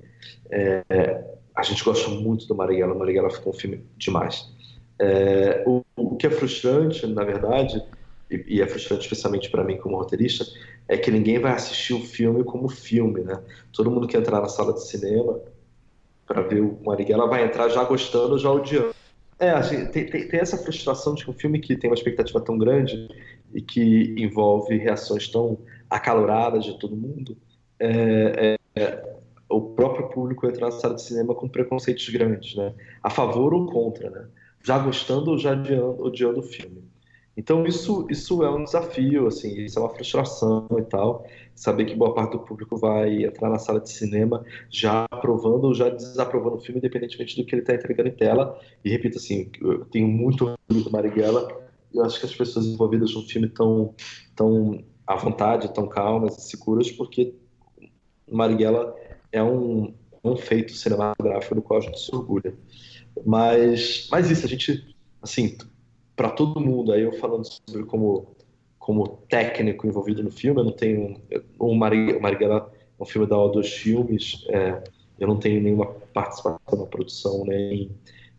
É, a gente gosta muito do Marighella, o Marighella ficou um filme demais. É, o, o, que é frustrante, na verdade, e, e é frustrante especialmente para mim como roteirista, é que ninguém vai assistir o filme como filme, né? Todo mundo que entrar na sala de cinema para ver o Marighella vai entrar já gostando, já odiando. É, assim, tem, tem, tem, essa frustração de que um filme que tem uma expectativa tão grande e que envolve reações tão acaloradas de todo mundo, é, é, é, o próprio público entra na sala de cinema com preconceitos grandes, né? A favor ou contra, né? Já gostando ou já odiando, odiando o filme. Então isso, isso é um desafio, assim, isso é uma frustração e tal, saber que boa parte do público vai entrar na sala de cinema já aprovando ou já desaprovando o filme, independentemente do que ele está entregando em tela. E repito assim, eu tenho muito orgulho do Marighella, eu acho que as pessoas envolvidas no filme estão tão à vontade, tão calmas e seguras, porque Marighella é um, um feito cinematográfico do qual a gente se orgulha. Mas, mas isso, a gente, assim, para todo mundo, aí eu falando sobre como, como técnico envolvido no filme, eu não tenho. O Marighella é um filme da O2 Filmes, é, eu não tenho nenhuma participação na produção, nem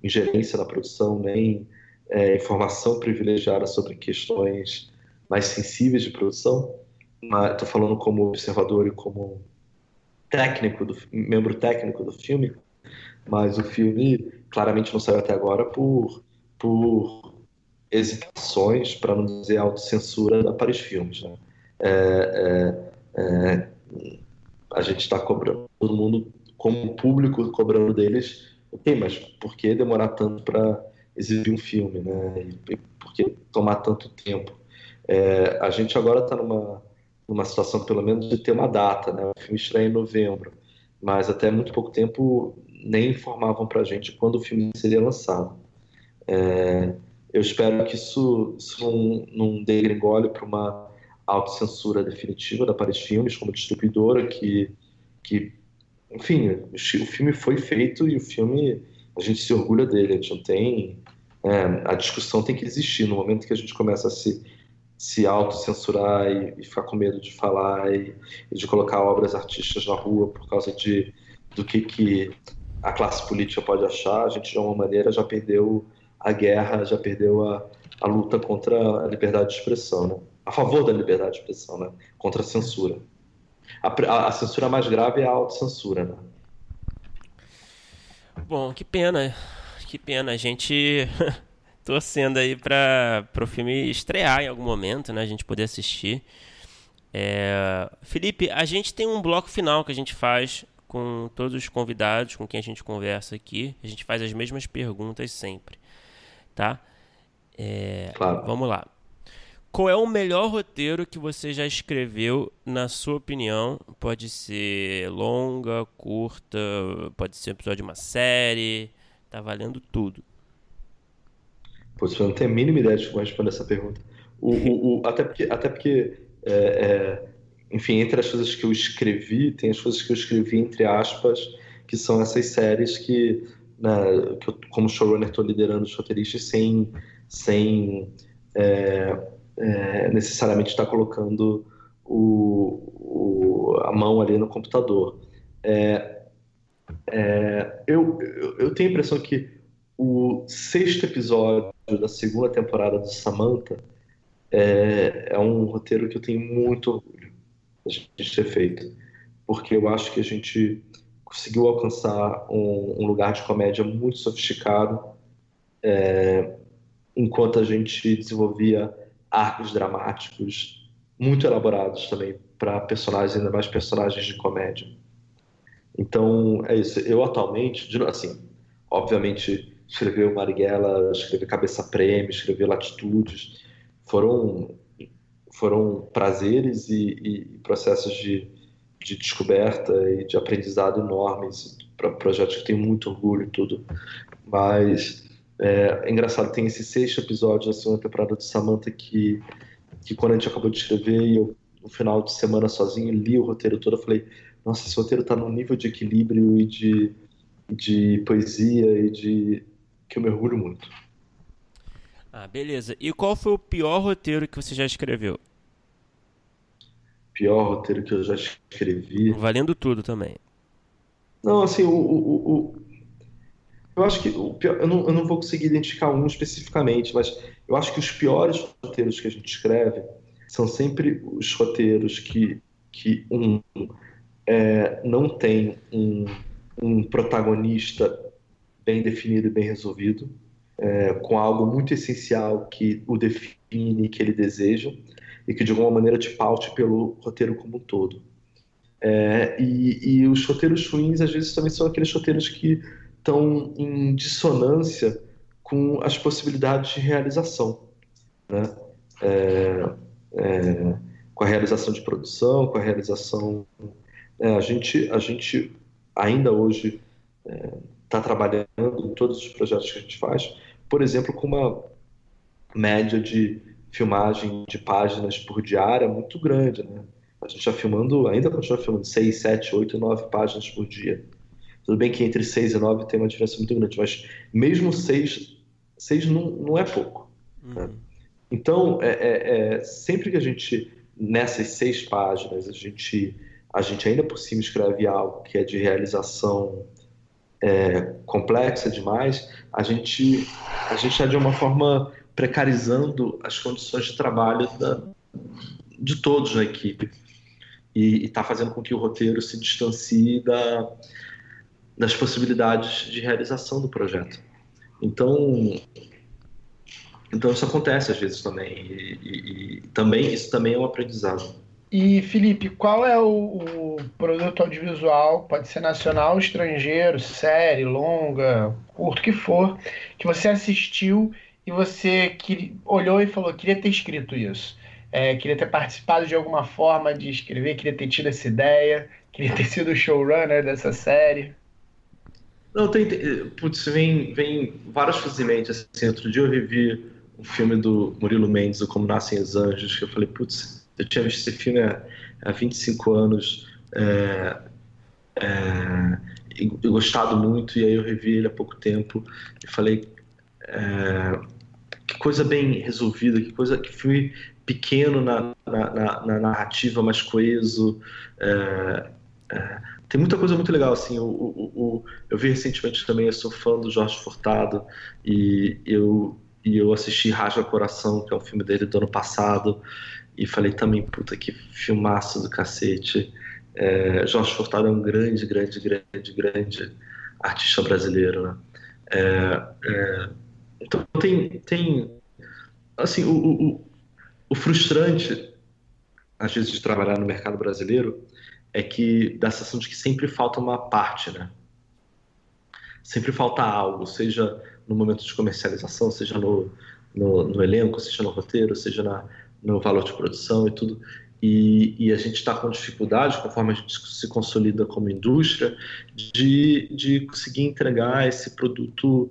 ingerência na produção, nem é, informação privilegiada sobre questões mais sensíveis de produção. Estou falando como observador e como técnico do membro técnico do filme, mas o filme claramente não saiu até agora por por hesitações, para não dizer autocensura da Paris Filmes. Né? É, é, é, a gente está cobrando, todo mundo, como público, cobrando deles, ok, mas por que demorar tanto para exibir um filme? Né? E, por que tomar tanto tempo? É, a gente agora está numa, numa situação, pelo menos, de ter uma data. Né? O filme estreia em novembro, mas até muito pouco tempo nem informavam para a gente quando o filme seria lançado. É, eu espero que isso, isso não, não para uma autocensura definitiva da Paris Filmes como distribuidora, que, que enfim, o, filme foi feito e o filme, a gente se orgulha dele, a gente não tem... É, a discussão tem que existir. No momento que a gente começa a se, se autocensurar e, e ficar com medo de falar e, e, de colocar obras artísticas na rua por causa de, do que, que a classe política pode achar, a gente de alguma maneira já perdeu a guerra, já perdeu a, a luta contra a liberdade de expressão, né? a favor da liberdade de expressão, né? contra a censura. A, a, censura mais grave é a autocensura. Né? Bom, que pena. que pena. A gente *laughs* torcendo aí para o filme estrear em algum momento, né? A gente poder assistir. É... Felipe, a gente tem um bloco final que a gente faz com todos os convidados com quem a gente conversa aqui. A gente faz as mesmas perguntas sempre, tá? É... Claro. Vamos lá. Qual é o melhor roteiro que você já escreveu, na sua opinião? Pode ser longa, curta, pode ser episódio de uma série. Tá valendo tudo. Pô, eu não tenho a mínima ideia de como responder essa pergunta. O, o, o, *laughs* até porque, até porque é, é, enfim, entre as coisas que eu escrevi, tem as coisas que eu escrevi entre aspas, que são essas séries que, né, que eu, como showrunner, estou liderando os roteiristas sem, sem é, é, necessariamente estar colocando o, o, a mão ali no computador. É, é, eu, eu, eu tenho a impressão que o sexto episódio da segunda temporada do Samantha é, é um roteiro que eu tenho muito orgulho de ter feito, porque eu acho que a gente conseguiu alcançar um, um lugar de comédia muito sofisticado, é, enquanto a gente desenvolvia arcos dramáticos muito elaborados também para personagens, ainda mais personagens de comédia. Então, é isso. Eu atualmente, assim, obviamente, escrever Marighella, escrever Cabeça Prêmio, escrever Latitudes, foram, foram prazeres e, e processos de, de descoberta e de aprendizado enormes para projetos que tenho muito orgulho e tudo. Mas é, é, engraçado, tem esse sexto episódio da segunda temporada de Samantha que, que quando a gente acabou de escrever e eu, no final de semana sozinho, li o roteiro todo, eu falei, nossa, esse roteiro está num nível de equilíbrio e de, de poesia e de que eu mergulho muito. Ah, beleza. E qual foi o pior roteiro que você já escreveu? Pior roteiro que eu já escrevi. Valendo tudo também. Não, assim, o, o, o eu acho que o pior, eu, não, eu não vou conseguir identificar um especificamente, mas eu acho que os piores roteiros que a gente escreve são sempre os roteiros que, que um é, não tem um, um protagonista bem definido e bem resolvido, é, com algo muito essencial que o define, que ele deseja, e que de alguma maneira te paute pelo roteiro como um todo. É, e, e, os roteiros ruins, às vezes, também são aqueles roteiros que estão em dissonância com as possibilidades de realização, né? É, é, com a realização de produção, com a realização. É, a gente, a gente ainda hoje está é, trabalhando em todos os projetos que a gente faz, por exemplo, com uma média de filmagem de páginas por diária muito grande, né? A gente está filmando, ainda continua filmando 6, 7, 8, 9 páginas por dia. Tudo bem que entre 6 e 9 tem uma diferença muito grande, mas mesmo 6, 6 não, não é pouco. Né? Uhum. Né? Então, é, é, é, sempre que a gente, nessas seis páginas, a gente, a gente ainda por cima escreve algo que é de realização é, complexa demais, a gente a gente está de uma forma precarizando as condições de trabalho da, de todos na equipe e está fazendo com que o roteiro se distancie da, das possibilidades de realização do projeto. Então, então isso acontece às vezes também e, e, e também isso também é um aprendizado. E Felipe, qual é o, o, produto audiovisual, pode ser nacional, estrangeiro, série, longa, curto que for, que você assistiu e você olhou e falou queria ter escrito isso, é, queria ter participado de alguma forma de escrever, queria ter tido essa ideia, queria ter sido showrunner dessa série? Não, tem. Putz, vem, vem vários fazimentos. Assim, outro dia eu revi um filme do Murilo Mendes, o Como Nascem os Anjos, que eu falei, putz, eu tinha visto esse filme há, há 25 anos é, é, e, gostado muito, e aí eu revi ele há pouco tempo e falei, é, coisa bem resolvida, que coisa que filme pequeno na, na, na, na narrativa, mas coeso. É, é, tem muita coisa muito legal, assim, o, o, o, eu vi recentemente também, eu sou fã do Jorge Furtado, e eu, e eu assisti Rasga Coração, que é um filme dele do ano passado, e falei também, puta, que filmaço do cacete. É, Jorge Furtado é um grande, grande, grande, grande artista brasileiro, né? É, é, então tem, tem assim, o, o, o, frustrante, às vezes, de trabalhar no mercado brasileiro é que dá a sensação de que sempre falta uma parte, né? Sempre falta algo, seja no momento de comercialização, seja no, no, no elenco, seja no roteiro, seja na, no valor de produção e tudo. E, e, a gente está com dificuldade, conforme a gente se consolida como indústria, de, de conseguir entregar esse produto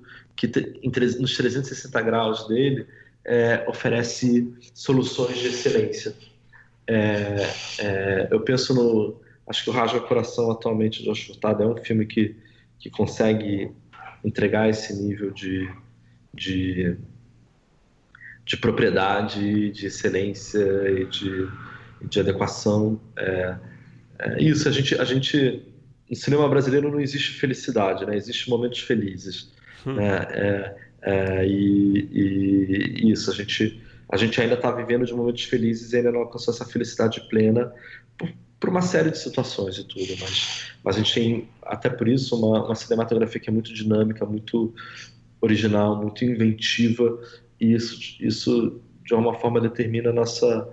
que nos 360 graus dele é, oferece soluções de excelência. É, é, eu penso no. Acho que o Rasga Coração atualmente de Furtado é um filme que, que consegue entregar esse nível de, de, de propriedade, de excelência e de, de adequação. É, é isso, a gente, a gente. No cinema brasileiro não existe felicidade, né? Existem momentos felizes. Hum. Né? É, é, e, e, isso, a gente, a gente ainda está vivendo de momentos felizes e ainda não alcançou essa felicidade plena por, por, uma série de situações e tudo, mas, mas a gente tem, até por isso, uma, uma cinematografia que é muito dinâmica, muito original, muito inventiva, e isso, isso de alguma forma determina a nossa,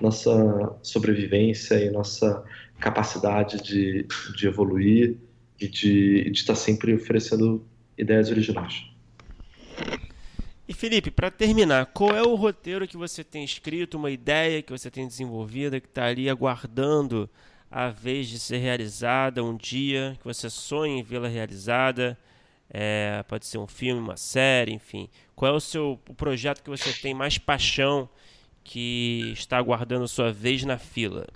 nossa sobrevivência e nossa capacidade de, de evoluir e de, de estar sempre oferecendo ideias originais. E Felipe, para terminar, qual é o roteiro que você tem escrito, uma ideia que você tem desenvolvida, que está ali aguardando a vez de ser realizada um dia, que você sonha em vê-la realizada? É, pode ser um filme, uma série, enfim. Qual é o seu o projeto que você tem mais paixão que está aguardando sua vez na fila?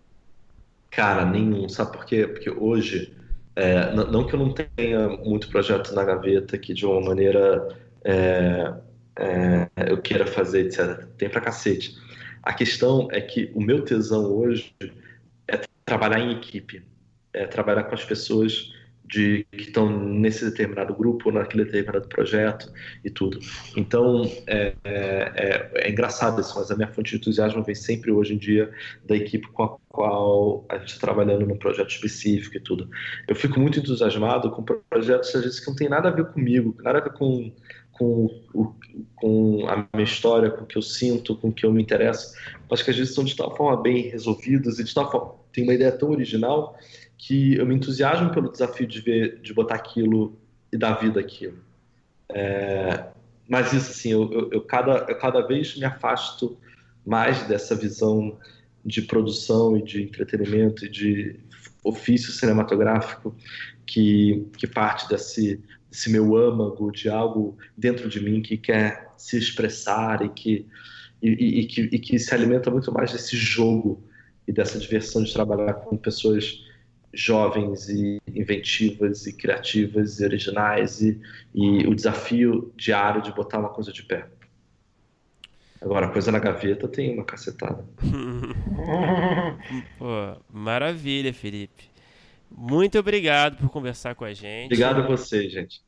Cara, nenhum. Sabe por quê? Porque hoje, é, não que eu não tenha muito projeto na gaveta que de uma maneira é, é, eu queira fazer, etc. Tem pra cacete. A questão é que o meu tesão hoje é trabalhar em equipe, é trabalhar com as pessoas de que estão nesse determinado grupo, naquele determinado projeto e tudo. Então é, é, é, é engraçado isso, mas a minha fonte de entusiasmo vem sempre hoje em dia da equipe com a qual a gente está trabalhando num projeto específico e tudo. Eu fico muito entusiasmado com projetos às vezes que não tem nada a ver comigo, nada a ver com com, o, com a minha história, com o que eu sinto, com o que eu me interesso, mas que às vezes são de tal forma bem resolvidos e de tal forma tem uma ideia tão original que eu me entusiasmo pelo desafio de ver, de botar aquilo e dar vida àquilo. É, mas isso assim, eu, eu, eu, cada, eu cada vez me afasto mais dessa visão de produção e de entretenimento e de ofício cinematográfico que, que parte desse, esse meu âmago de algo dentro de mim que quer se expressar e que, e, e, e, que, e que se alimenta muito mais desse jogo e dessa diversão de trabalhar com pessoas jovens e inventivas e criativas e originais e, e o desafio diário de botar uma coisa de pé. Agora, a coisa na gaveta tem uma cacetada. *laughs* Pô, maravilha, Felipe. Muito obrigado por conversar com a gente. Obrigado a você, gente.